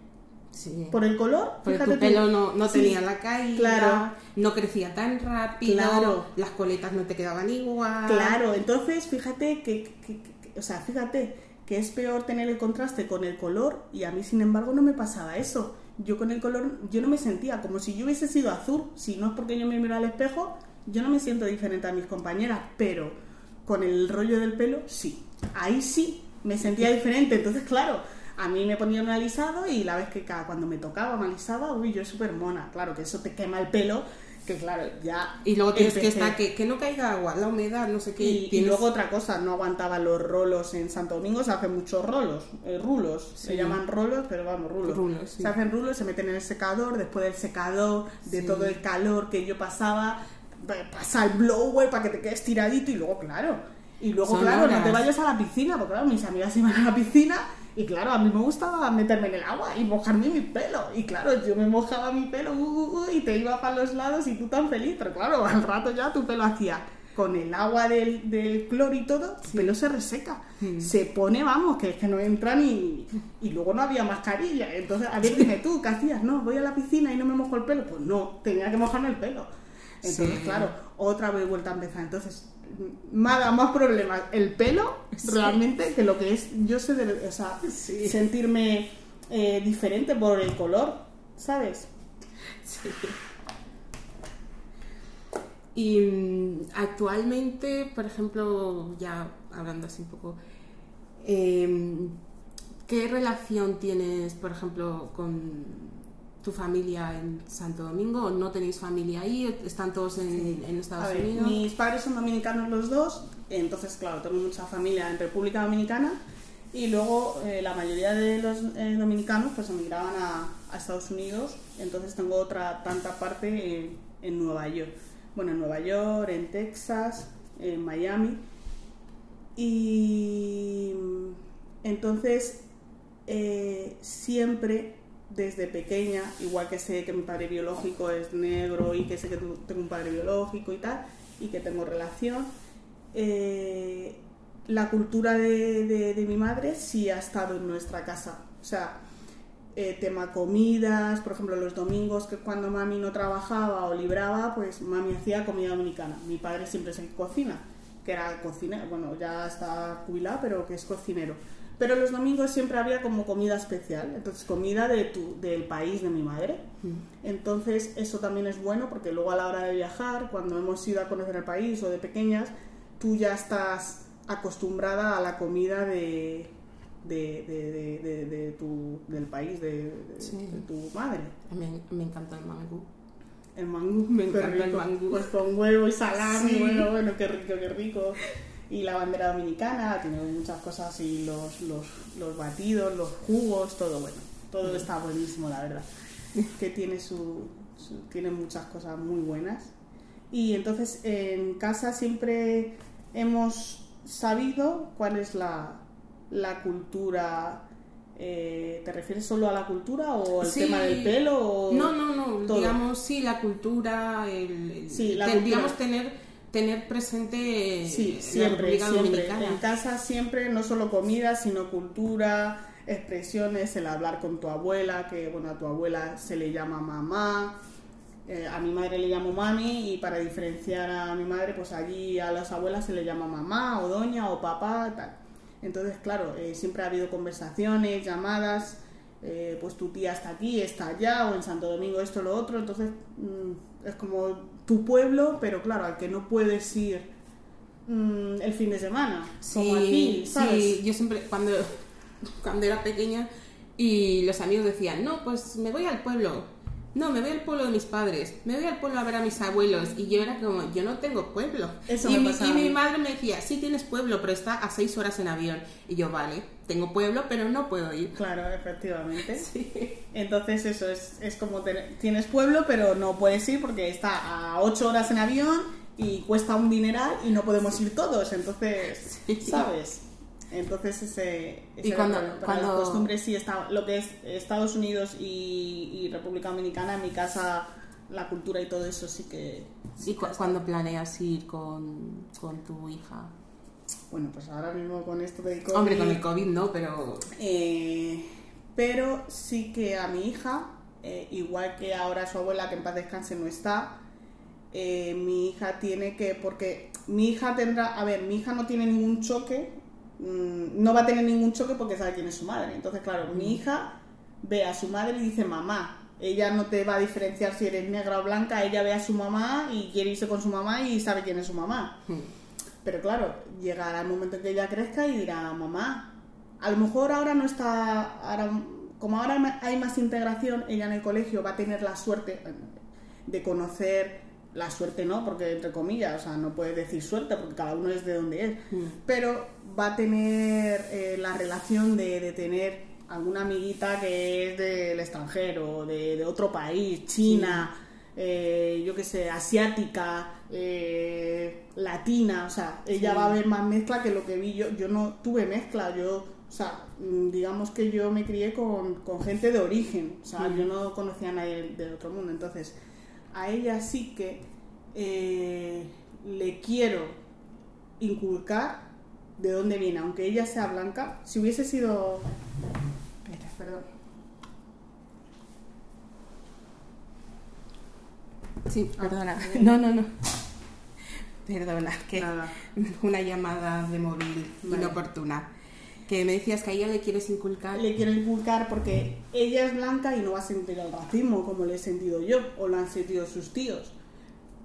Sí. Por el color, Porque fíjate tu tú. pelo no, no Sí, tenía la caída, claro. no crecía tan rápido, Claro. las coletas no te quedaban igual. Claro, entonces fíjate que, que- que- o sea, fíjate que es peor tener el contraste con el color y a mí sin embargo no me pasaba eso. Yo con el color, yo no me sentía como si yo hubiese sido azul, si no es porque yo me miro al espejo, yo no me siento diferente a mis compañeras, pero con el rollo del pelo sí, ahí sí me sentía diferente, entonces claro, a mí me ponían un alisado y la vez que cada, cuando me tocaba me alisaba, uy, yo súper mona, claro que eso te quema el pelo, que claro, ya... Y luego tienes que empecé. estar, que, que no caiga agua, la humedad, no sé qué. Y, y luego otra cosa, no aguantaba los rolos en Santo Domingo, se hacen muchos rolos, eh, rulos, se Sí. llaman rolos, pero vamos, rulos. Rulos, sí. Se hacen rulos, se meten en el secador, después del secador, de Sí. todo el calor que yo pasaba, pa- pasa el blower para que te quedes tiradito y luego, claro, y luego, Son claro, no te horas. vayas a la piscina, porque claro, mis amigas iban a la piscina y claro, a mí me gustaba meterme en el agua y mojarme mi pelo. Y claro, yo me mojaba mi pelo uh, uh, uh, y te iba para los lados y tú tan feliz, pero claro, al rato ya tu pelo hacía con el agua del, del cloro y todo, tu pelo se reseca. Se pone, vamos, que es que no entra ni... Y luego no había mascarilla. Entonces, a ver, dime tú, ¿qué hacías? No, voy a la piscina y no me mojo el pelo. Pues no, tenía que mojarme el pelo. Entonces, Sí. claro, otra vez vuelta a empezar. Entonces, me ha dado más problemas el pelo realmente que lo que es yo sé de, o sea, Sí. sentirme eh, diferente por el color, ¿sabes? Sí. Y mm, actualmente, por ejemplo, ya hablando así un poco, em, ¿qué relación tienes, por ejemplo, con tu familia en Santo Domingo? ¿No tenéis familia ahí? ¿Están todos en, en Estados A ver, Unidos? mis padres son dominicanos los dos, entonces, claro, tengo mucha familia en República Dominicana y luego eh, la mayoría de los eh, dominicanos pues emigraban a, a Estados Unidos, entonces tengo otra tanta parte en, en Nueva York. Bueno, en Nueva York, en Texas, en Miami. Y entonces eh, siempre desde pequeña, igual que sé que mi padre biológico es negro y que sé que tengo un padre biológico y tal, y que tengo relación, eh, la cultura de, de- de mi madre sí ha estado en nuestra casa. O sea, eh, tema comidas, por ejemplo, los domingos que cuando mami no trabajaba o libraba, pues mami hacía comida dominicana. Mi padre siempre que cocina, que era cocinero, bueno, ya está jubilado, pero que es cocinero. Pero los domingos siempre había como comida especial, entonces comida de tu, del país de mi madre. Entonces eso también es bueno porque luego a la hora de viajar, cuando hemos ido a conocer el país o de pequeñas, tú ya estás acostumbrada a la comida de, de, de- de- tu, del país, de, de- Sí. de tu madre. Me, me encanta el mangú. El mangú, Me encanta el rico. mangú. Pues con huevo y salami, Sí. bueno, bueno, qué rico, qué rico. Y la bandera dominicana, tiene muchas cosas y los, los, los batidos, los jugos, todo bueno. Todo está buenísimo, la verdad. Que tiene su, su- tiene muchas cosas muy buenas. Y entonces en casa siempre hemos sabido cuál es la, la cultura. eh, ¿Te refieres solo a la cultura o el Sí. tema del pelo? O... No, no, no, todo. digamos, sí, la cultura, el, el- Sí, la te- cultura. digamos, tener, tener presente Sí, la siempre, República siempre. Dominicana. En casa siempre, no solo comida, sino cultura, expresiones, el hablar con tu abuela, que bueno, a tu abuela se le llama mamá, eh, a mi madre le llamo mami y para diferenciar a mi madre, pues allí a las abuelas se le llama mamá o doña o papá, tal. Entonces, claro, eh, siempre ha habido conversaciones, llamadas, eh, pues tu tía está aquí, está allá, o en Santo Domingo esto, lo otro, entonces mm, es como tu pueblo, pero claro, al que no puedes ir mm, el fin de semana, como aquí, ¿sabes? sí, yo siempre, cuando, cuando era pequeña y los amigos decían, no, pues me voy al pueblo. No, me voy al pueblo de mis padres, me voy al pueblo a ver a mis abuelos. Y yo era como, yo no tengo pueblo. Eso y, me mi, y mi madre me decía, sí tienes pueblo, pero está a seis horas en avión. Y yo, vale, tengo pueblo, pero no puedo ir. Claro, efectivamente. Sí. Entonces eso es, es como tienes pueblo, pero no puedes ir porque está a 8 horas en avión y cuesta un dineral y no podemos ir todos. Entonces, Sí. ¿sabes? Entonces ese, ese Y cuando-. Pero cuando- las costumbres sí está lo que es Estados Unidos y, y República Dominicana, en mi casa la cultura y todo eso sí que... sí ¿Y cu- cuándo planeas ir con, con tu hija? Bueno, pues ahora mismo con esto del COVID... Hombre, con el COVID no, pero... Eh, pero sí que a mi hija, eh, igual que ahora su abuela, que en paz descanse, no está, eh, mi hija tiene que, porque mi hija tendrá, a ver, mi hija no tiene ningún choque, mm, no va a tener ningún choque porque sabe quién es su madre. Entonces, claro, mi hija ve a su madre y dice mamá. Ella no te va a diferenciar si eres negra o blanca, ella ve a su mamá y quiere irse con su mamá y sabe quién es su mamá. hmm, Pero claro, llegará el momento en que ella crezca y dirá, mamá, a lo mejor ahora no está, ahora, como ahora hay más integración, ella en el colegio va a tener la suerte de conocer, la suerte no, porque entre comillas, o sea, no puedes decir suerte porque cada uno es de donde es, pero va a tener eh, la relación de, de tener alguna amiguita que es del extranjero, de, de otro país, China, eh, yo qué sé, asiática, eh, latina, o sea, ella Sí. va a ver más mezcla que lo que vi yo. Yo no tuve mezcla, yo, o sea, mm, digamos que yo me crié con, con gente de origen, o sea, yo no conocía a nadie del, otro mundo, entonces a ella sí que le quiero inculcar de dónde viene, aunque ella sea blanca, si hubiese sido... Espera, Perdón. Sí, perdona. Ah, No, no, no. Perdona, que Nada. una llamada de móvil Vale. inoportuna. Que me decías que a ella le quieres inculcar. Le quiero inculcar porque ella es blanca y no va a sentir el racismo como lo he sentido yo o lo han sentido sus tíos.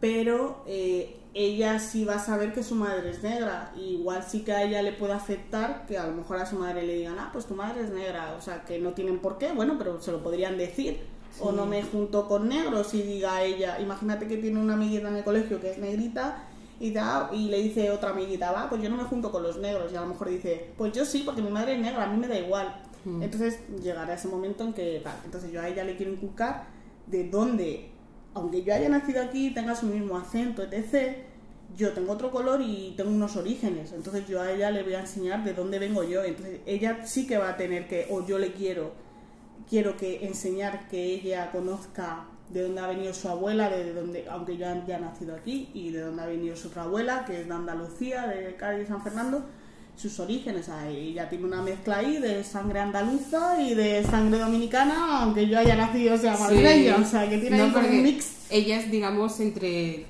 Pero eh, ella sí va a saber que su madre es negra. Y igual sí que a ella le puede afectar que a lo mejor a su madre le digan, ah, pues tu madre es negra. O sea, que no tienen por qué, bueno, pero se lo podrían decir. O no me junto con negros y diga ella, imagínate que tiene una amiguita en el colegio que es negrita y, da, y le dice otra amiguita, va, pues yo no me junto con los negros. Y a lo mejor dice, pues yo sí, porque mi madre es negra, a mí me da igual. Mm. Entonces llegará ese momento en que, tal, entonces yo a ella le quiero inculcar de dónde, aunque yo haya nacido aquí, tenga su mismo acento, etc., yo tengo otro color y tengo unos orígenes. Entonces yo a ella le voy a enseñar de dónde vengo yo. Entonces ella sí que va a tener que, o yo le quiero, quiero que enseñar que ella conozca de dónde ha venido su abuela, de dónde, aunque yo haya nacido aquí, y de dónde ha venido su otra abuela, que es de Andalucía, de Cádiz San Fernando, sus orígenes. Ella tiene una mezcla ahí de sangre andaluza y de sangre dominicana, aunque yo haya nacido, o sea, Sí. madrileña. O sea, que tiene No, ahí un mix. Ella es, digamos, entre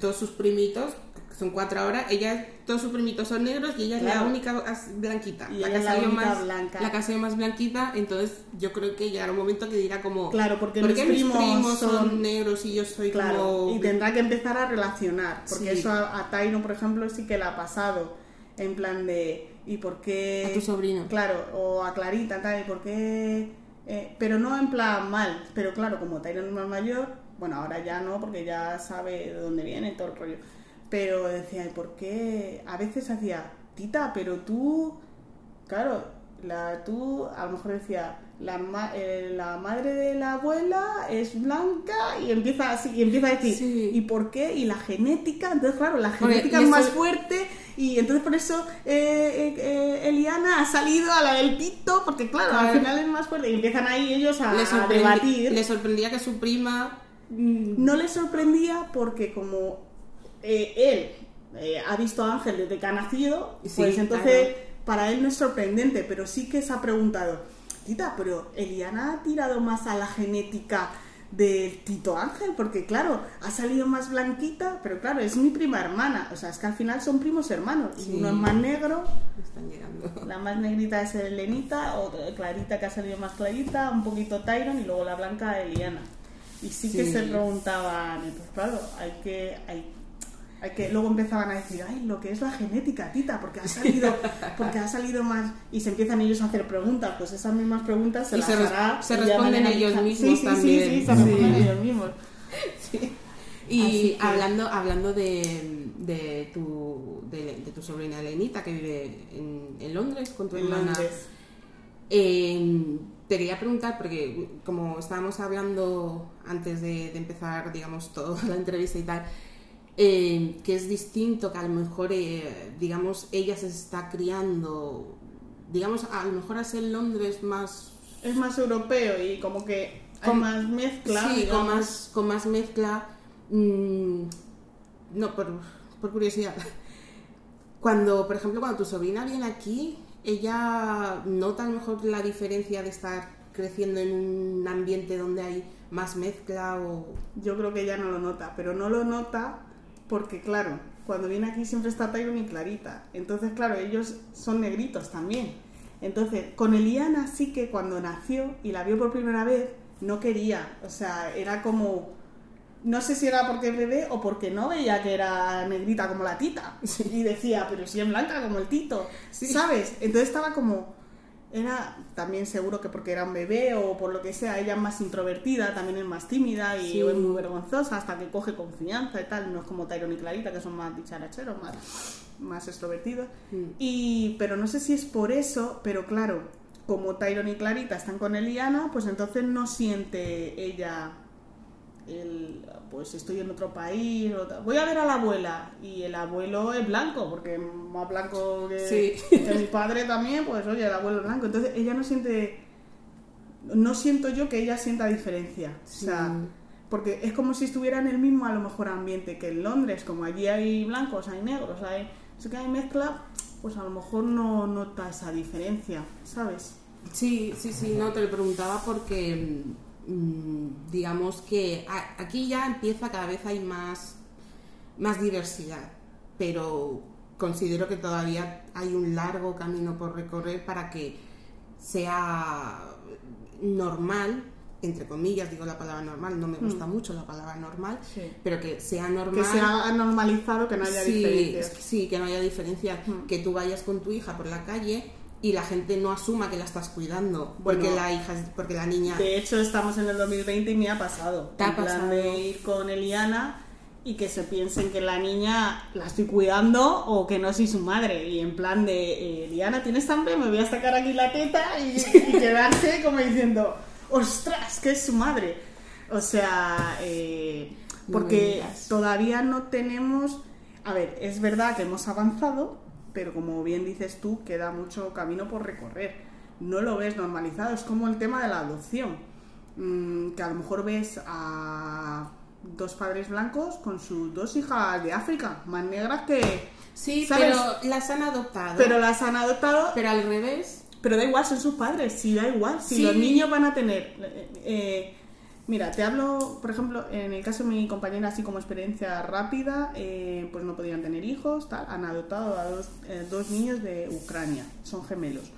todos sus primitos, son cuatro ahora, ella, todos sus primitos son negros y ella es la única blanquita. Y la que es la salió más, blanca. La que más blanquita, entonces yo creo que llegará un momento que dirá como... Claro, porque ¿por mis primos son... son- negros y yo soy Claro, como... y tendrá que empezar a relacionar, porque Sí. eso a, a Taino, por ejemplo, sí que le ha pasado, en plan de, ¿y por qué? A tu sobrino. Claro, o a Clarita, tal, ¿y por qué? Eh, pero no en plan mal, pero claro, como Taino es más mayor, bueno, ahora ya no, porque ya sabe de dónde viene todo el rollo, pero decía, ¿y por qué? A veces hacía, tita, pero tú, claro, la, tú a lo mejor decía, la, ma- eh, la madre de la abuela es blanca y empieza así, y empieza a decir, Sí. ¿y por qué? Y la genética, entonces claro, la genética es más fuerte y entonces por eso eh, eh, Eliana ha salido a la del pito, porque claro, al Claro. final es más fuerte y empiezan ahí ellos a, le, a debatir. le sorprendía que su prima... mm, No le sorprendía porque como él ha visto a Ángel desde que ha nacido, Sí, pues entonces claro. para él no es sorprendente, pero sí que se ha preguntado, Tita, pero Eliana ha tirado más a la genética de Tito Ángel, porque claro, ha salido más blanquita, pero claro, es mi prima hermana, o sea, es que al final son primos hermanos, Sí. uno es más negro, Están llegando. la más negrita es Elenita, o Clarita que ha salido más clarita, un poquito Tyron y luego la blanca Eliana. Y sí, que se preguntaban, pues claro, hay que, hay que, luego empezaban a decir, ay, lo que es la genética, tita, porque ha salido, porque ha salido más, y se empiezan ellos a hacer preguntas, pues esas mismas preguntas se Y las se hará se responden ellos mismos sí, sí, también. Sí, sí, se responden ellos mismos. Y que- hablando, hablando de, de, tu, de, de tu sobrina Elenita, que vive en, en Londres con tu En hermana. Eh, te quería preguntar, porque como estábamos hablando antes de, de empezar, digamos, toda la entrevista y tal, eh, que es distinto, que a lo mejor, eh, digamos, ella se está criando, digamos, a lo mejor hace Londres más... Es más europeo y como que hay Con- más mezcla. sí, con más, con más mezcla. mm, no, por, por curiosidad. Cuando, por ejemplo, cuando tu sobrina viene aquí, ella nota a lo mejor la diferencia de estar creciendo en un ambiente donde hay más mezcla o... Yo creo que ella no lo nota, pero no lo nota porque, claro, cuando viene aquí siempre está Tyron y Clarita. Entonces, claro, ellos son negritos también. Entonces, con Eliana sí que cuando nació y la vio por primera vez, no quería. O sea, era como... No sé si era porque es bebé o porque no veía que era negrita como la tita. Y decía, pero si es blanca como el tito. Sí. ¿Sabes? Entonces estaba como... Era también seguro que porque era un bebé o por lo que sea, ella es más introvertida, también es más tímida y Sí. es muy vergonzosa hasta que coge confianza y tal. No es como Tyron y Clarita, que son más dicharacheros, más, más extrovertidos. Mm. Y, pero no sé si es por eso, pero claro, como Tyron y Clarita están con Eliana, pues entonces no siente ella el, pues estoy en otro país, o voy a ver a la abuela y el abuelo es blanco, porque más blanco que, Sí. que mi padre también, pues oye, el abuelo es blanco. Entonces ella no siente, no siento yo que ella sienta diferencia. O sea, porque es como si estuviera en el mismo a lo mejor ambiente que en Londres, como allí hay blancos, hay negros, hay, sé que hay mezcla, pues a lo mejor no nota esa diferencia, ¿sabes? Sí, sí, sí, no, te lo preguntaba porque digamos que aquí ya empieza cada vez hay más, más diversidad, pero considero que todavía hay un largo camino por recorrer para que sea normal, entre comillas, digo la palabra normal, no me gusta mucho la palabra normal, Sí. pero que sea normal. Que se ha normalizado que no haya sí, diferencias. Sí, que no haya diferencias. Mm. Que tú vayas con tu hija por la calle y la gente no asuma que la estás cuidando porque Bueno. la hija, porque la niña. De hecho, estamos en el 2020 y me ha pasado. ¿Te ha en plan pasado? de ir con Eliana y que se piensen que la niña la estoy cuidando o que no soy su madre. Y en plan de, eh, Eliana, ¿tienes hambre? Me voy a sacar aquí la teta y, y quedarse como diciendo, ¡ostras! que es su madre. O sea, eh, porque todavía no tenemos... A ver, es verdad que hemos avanzado, pero como bien dices tú, queda mucho camino por recorrer. No lo ves normalizado, es como el tema de la adopción. Mm, que a lo mejor ves a dos padres blancos con sus dos hijas de África, más negras que... Sí, ¿sabes? pero las han adoptado. Pero las han adoptado, Pero al revés. pero da igual, son sus padres, sí, da igual. Si Sí. los niños van a tener... eh, eh, mira, te hablo, por ejemplo, en el caso de mi compañera, así como experiencia rápida, eh, pues no podían tener hijos, tal, han adoptado a dos, eh, dos niños de Ucrania, son gemelos.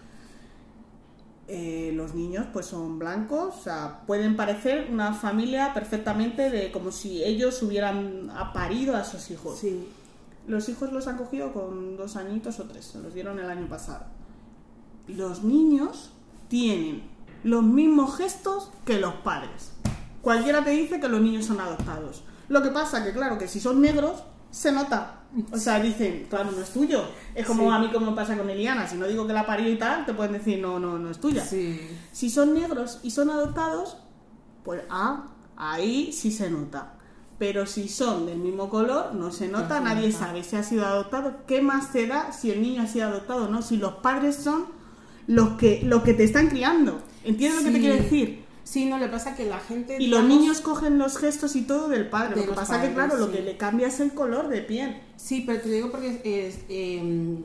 Eh, los niños pues son blancos, o sea, pueden parecer una familia perfectamente de como si ellos hubieran parido a sus hijos. Sí. Los hijos los han cogido con dos añitos o tres, se los dieron el año pasado. Los niños tienen los mismos gestos que los padres. Cualquiera te dice que los niños son adoptados. Lo que pasa que, claro, que si son negros, se nota. O sea, dicen, claro, no es tuyo. Es como Sí. a mí como pasa con Eliana. Si no digo que la parió y tal, te pueden decir, no, no, no es tuya. Sí. Si son negros y son adoptados, pues ah, ahí sí se nota. Pero si son del mismo color, no se nota, No se nadie nota. sabe si ha sido adoptado. ¿Qué más te da si el niño ha sido adoptado o no? Si los padres son los que, los que te están criando. ¿Entiendes lo que te quiero decir? Sí, no le pasa que la gente. Y los niños cogen los gestos y todo del padre. Lo que pasa que, claro, lo que le cambia es el color de piel. Sí, pero te digo porque es, eh,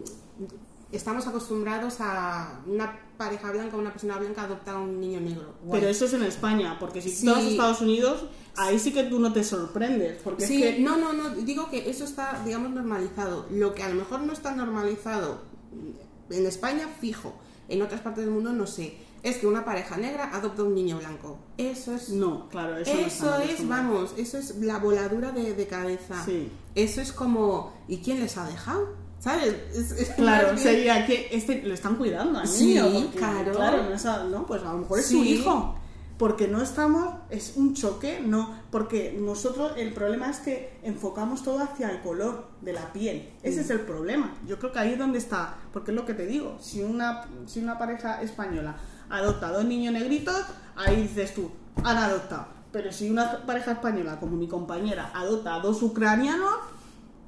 estamos acostumbrados a una pareja blanca, una persona blanca adoptar a un niño negro. Guay. Pero eso es en España, porque si Sí. tú vas a Estados Unidos, ahí sí que tú no te sorprendes. Porque Sí, es que no, no, no, digo que eso está, digamos, normalizado. Lo que a lo mejor no está normalizado en España, fijo. En otras partes del mundo, no sé. Es que una pareja negra adopta un niño blanco. Eso es... No, claro, eso, Eso es, vamos, eso es la voladura de, de cabeza. Sí. Eso es como, ¿y quién les ha dejado? ¿Sabes? Es- es Claro, bien- sería que este lo están cuidando al Sí, niño. porque, claro. Claro, no, es a- no, pues a lo mejor es su hijo. Porque no estamos, es un choque, no, porque nosotros el problema es que enfocamos todo hacia el color de la piel. Ese es el problema. Yo creo que ahí es donde está, porque es lo que te digo, si una, si una pareja española adopta a dos niños negritos, ahí dices tú, han adoptado. Pero si una pareja española, como mi compañera, adopta a dos ucranianos,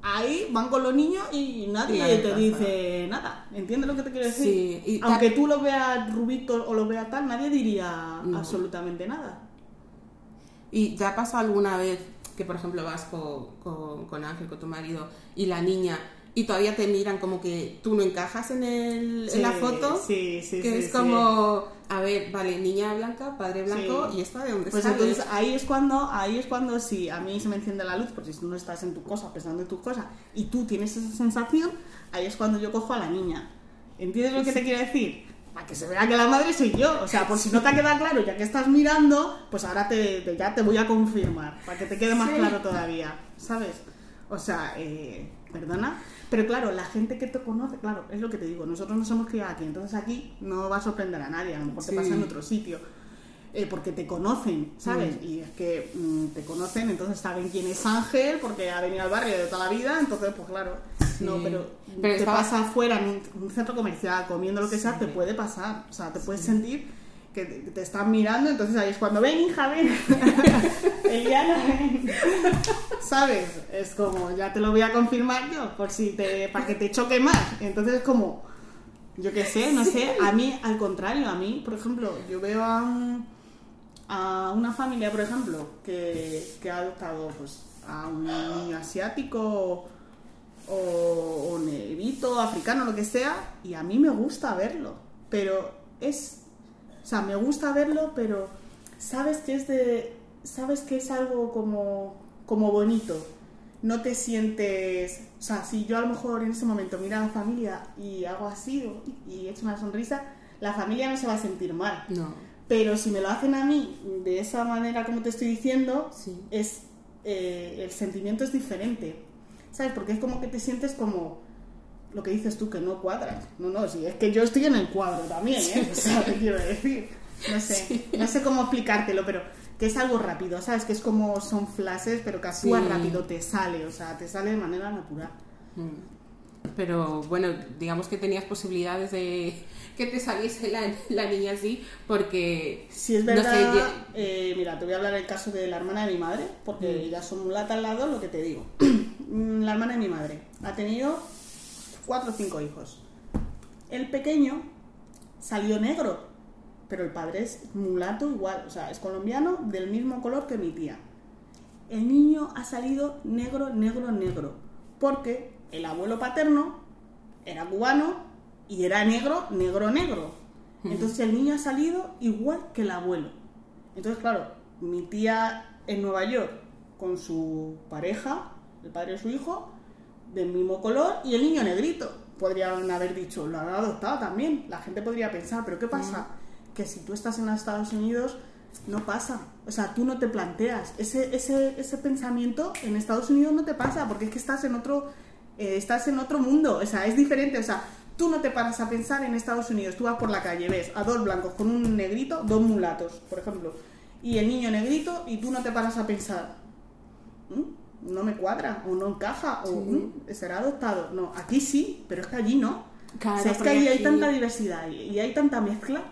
ahí van con los niños y nadie Nadie te dice nada. ¿Entiendes lo que te quiero decir? Sí, y Aunque tú lo veas rubito o lo veas tal, nadie diría No. absolutamente nada. ¿Y te ha pasado alguna vez que, por ejemplo, vas con, con, con Ángel, con tu marido, y la niña, y todavía te miran como que tú no encajas en, el, en la Sí, foto? Sí, sí, que sí, es sí. como, a ver, vale, niña blanca, padre blanco, Sí. ¿y esta de dónde Pues sale? entonces ahí es cuando, ahí es cuando si a mí se me enciende la luz, porque si tú no estás en tu cosa, pensando en tu cosa, y tú tienes esa sensación, ahí es cuando yo cojo a la niña. ¿Entiendes lo que te quiero decir? Para que se vea que la madre soy yo. O sea, por si no te ha quedado claro, ya que estás mirando, pues ahora te, te- ya te voy a confirmar, para que te quede más Sí. claro todavía, ¿sabes? O sea, eh, perdona. Pero claro, la gente que te conoce, claro, es lo que te digo, nosotros nos hemos criado aquí, entonces aquí no va a sorprender a nadie, a lo mejor te pasa en otro sitio eh, porque te conocen, ¿sabes? Y es que mm, te conocen, entonces saben quién es Ángel, porque ha venido al barrio de toda la vida, entonces, pues claro, Sí. no, pero, Pero te pasa afuera en un, un centro comercial, comiendo lo que sea, te puede pasar, o sea, te puedes sentir que te, que te están mirando, entonces ahí es cuando, ven, hija, ven, Eliana, ven, ¿sabes? Es como, ya te lo voy a confirmar yo, por si te, para que te choque más, entonces es como... Yo qué sé, no sé, a mí al contrario, a mí, por ejemplo, yo veo a, un- a una familia, por ejemplo, que, que ha adoptado pues, a un niño asiático o, o negrito, africano, lo que sea, y a mí me gusta verlo, pero es, o sea, me gusta verlo, pero sabes que es de, sabes que es algo como, como bonito, no te sientes, o sea, si yo a lo mejor en ese momento miro a la familia y hago así y echo una sonrisa, la familia no se va a sentir mal. No, Pero si me lo hacen a mí de esa manera como te estoy diciendo, sí. es eh, el sentimiento es diferente. ¿Sabes? Porque es como que te sientes como lo que dices tú, que no cuadras. No, no, sí, es que yo estoy en el cuadro también, ¿eh? O sea, te quiero decir. No sé, no sé cómo explicártelo, pero que es algo rápido, ¿sabes? Que es como son flashes, pero que actúa Sí. rápido, te sale, o sea, te sale de manera natural. Mm. Pero bueno, digamos que tenías posibilidades de que te saliese la, la niña así, porque Si es No sé, verdad, eh, mira, te voy a hablar del caso de la hermana de mi madre, porque Mm. ya son mulata al lado, lo que te digo. Mm, la hermana de mi madre ha tenido cuatro o cinco hijos. El pequeño salió negro, pero el padre es mulato igual, o sea, es colombiano del mismo color que mi tía. El niño ha salido negro, negro, negro, porque el abuelo paterno era cubano y era negro, negro, negro. Entonces el niño ha salido igual que el abuelo. Entonces, claro, mi tía en Nueva York con su pareja, el padre de su hijo, del mismo color y el niño negrito. Podrían haber dicho, lo han adoptado también. La gente podría pensar, pero ¿qué pasa? Que si tú estás en los Estados Unidos, no pasa. O sea, tú no te planteas. Ese, ese, ese pensamiento en Estados Unidos no te pasa, porque es que estás en otro, eh, estás en otro mundo. O sea, es diferente. O sea, tú no te paras a pensar en Estados Unidos. Tú vas por la calle, ves a dos blancos con un negrito, dos mulatos, por ejemplo, y el niño negrito, y tú no te paras a pensar, "Mm, no me cuadra, o no encaja, o "Mm, será adoptado. No, aquí sí, pero es que allí no. Claro, O sea, es que ahí hay tanta diversidad y hay tanta mezcla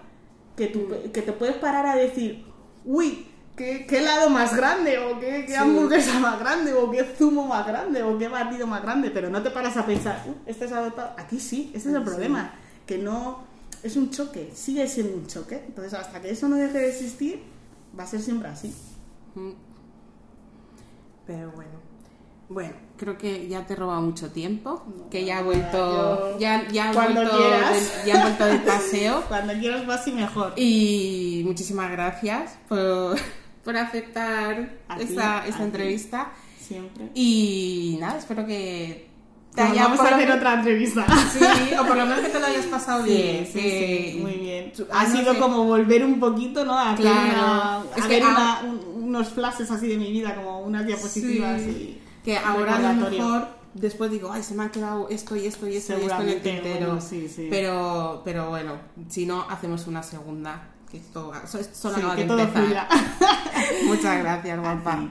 que, tú, que te puedes parar a decir, uy, ¿qué, qué helado más grande, o qué, qué Sí. hamburguesa más grande, o qué zumo más grande, o qué batido más grande, pero no te paras a pensar, "Uh, este es adoptado. Aquí sí, ese es el Sí. problema, que no es un choque, sigue siendo un choque. Entonces, hasta que eso no deje de existir, va a ser siempre así. Mm. Pero bueno. Bueno, creo que ya te he robado mucho tiempo, que ya ha vuelto, yo- ya, ya, Cuando vuelto quieras. ya ha vuelto del paseo. Cuando quieras más y mejor. Y muchísimas gracias por, por aceptar ti, esta, esta entrevista. Siempre. Y nada, espero que te Pues vamos a hacer otra entrevista. Sí, o por lo menos que te lo hayas pasado bien. Sí, sí, sí, muy bien. Ah, Ha no sido sé. como volver un poquito, ¿no? A, hacer Claro. una- a ver ah- una- un- unos flashes así de mi vida, como unas diapositivas. Sí. Y Que ahora a lo mejor después digo, ay, se me ha quedado esto y esto y esto y esto en el tintero. bueno, sí, sí. Pero, pero bueno, si no, hacemos una segunda. Que esto, solo Sí, que todo fluya. Muchas gracias, ti.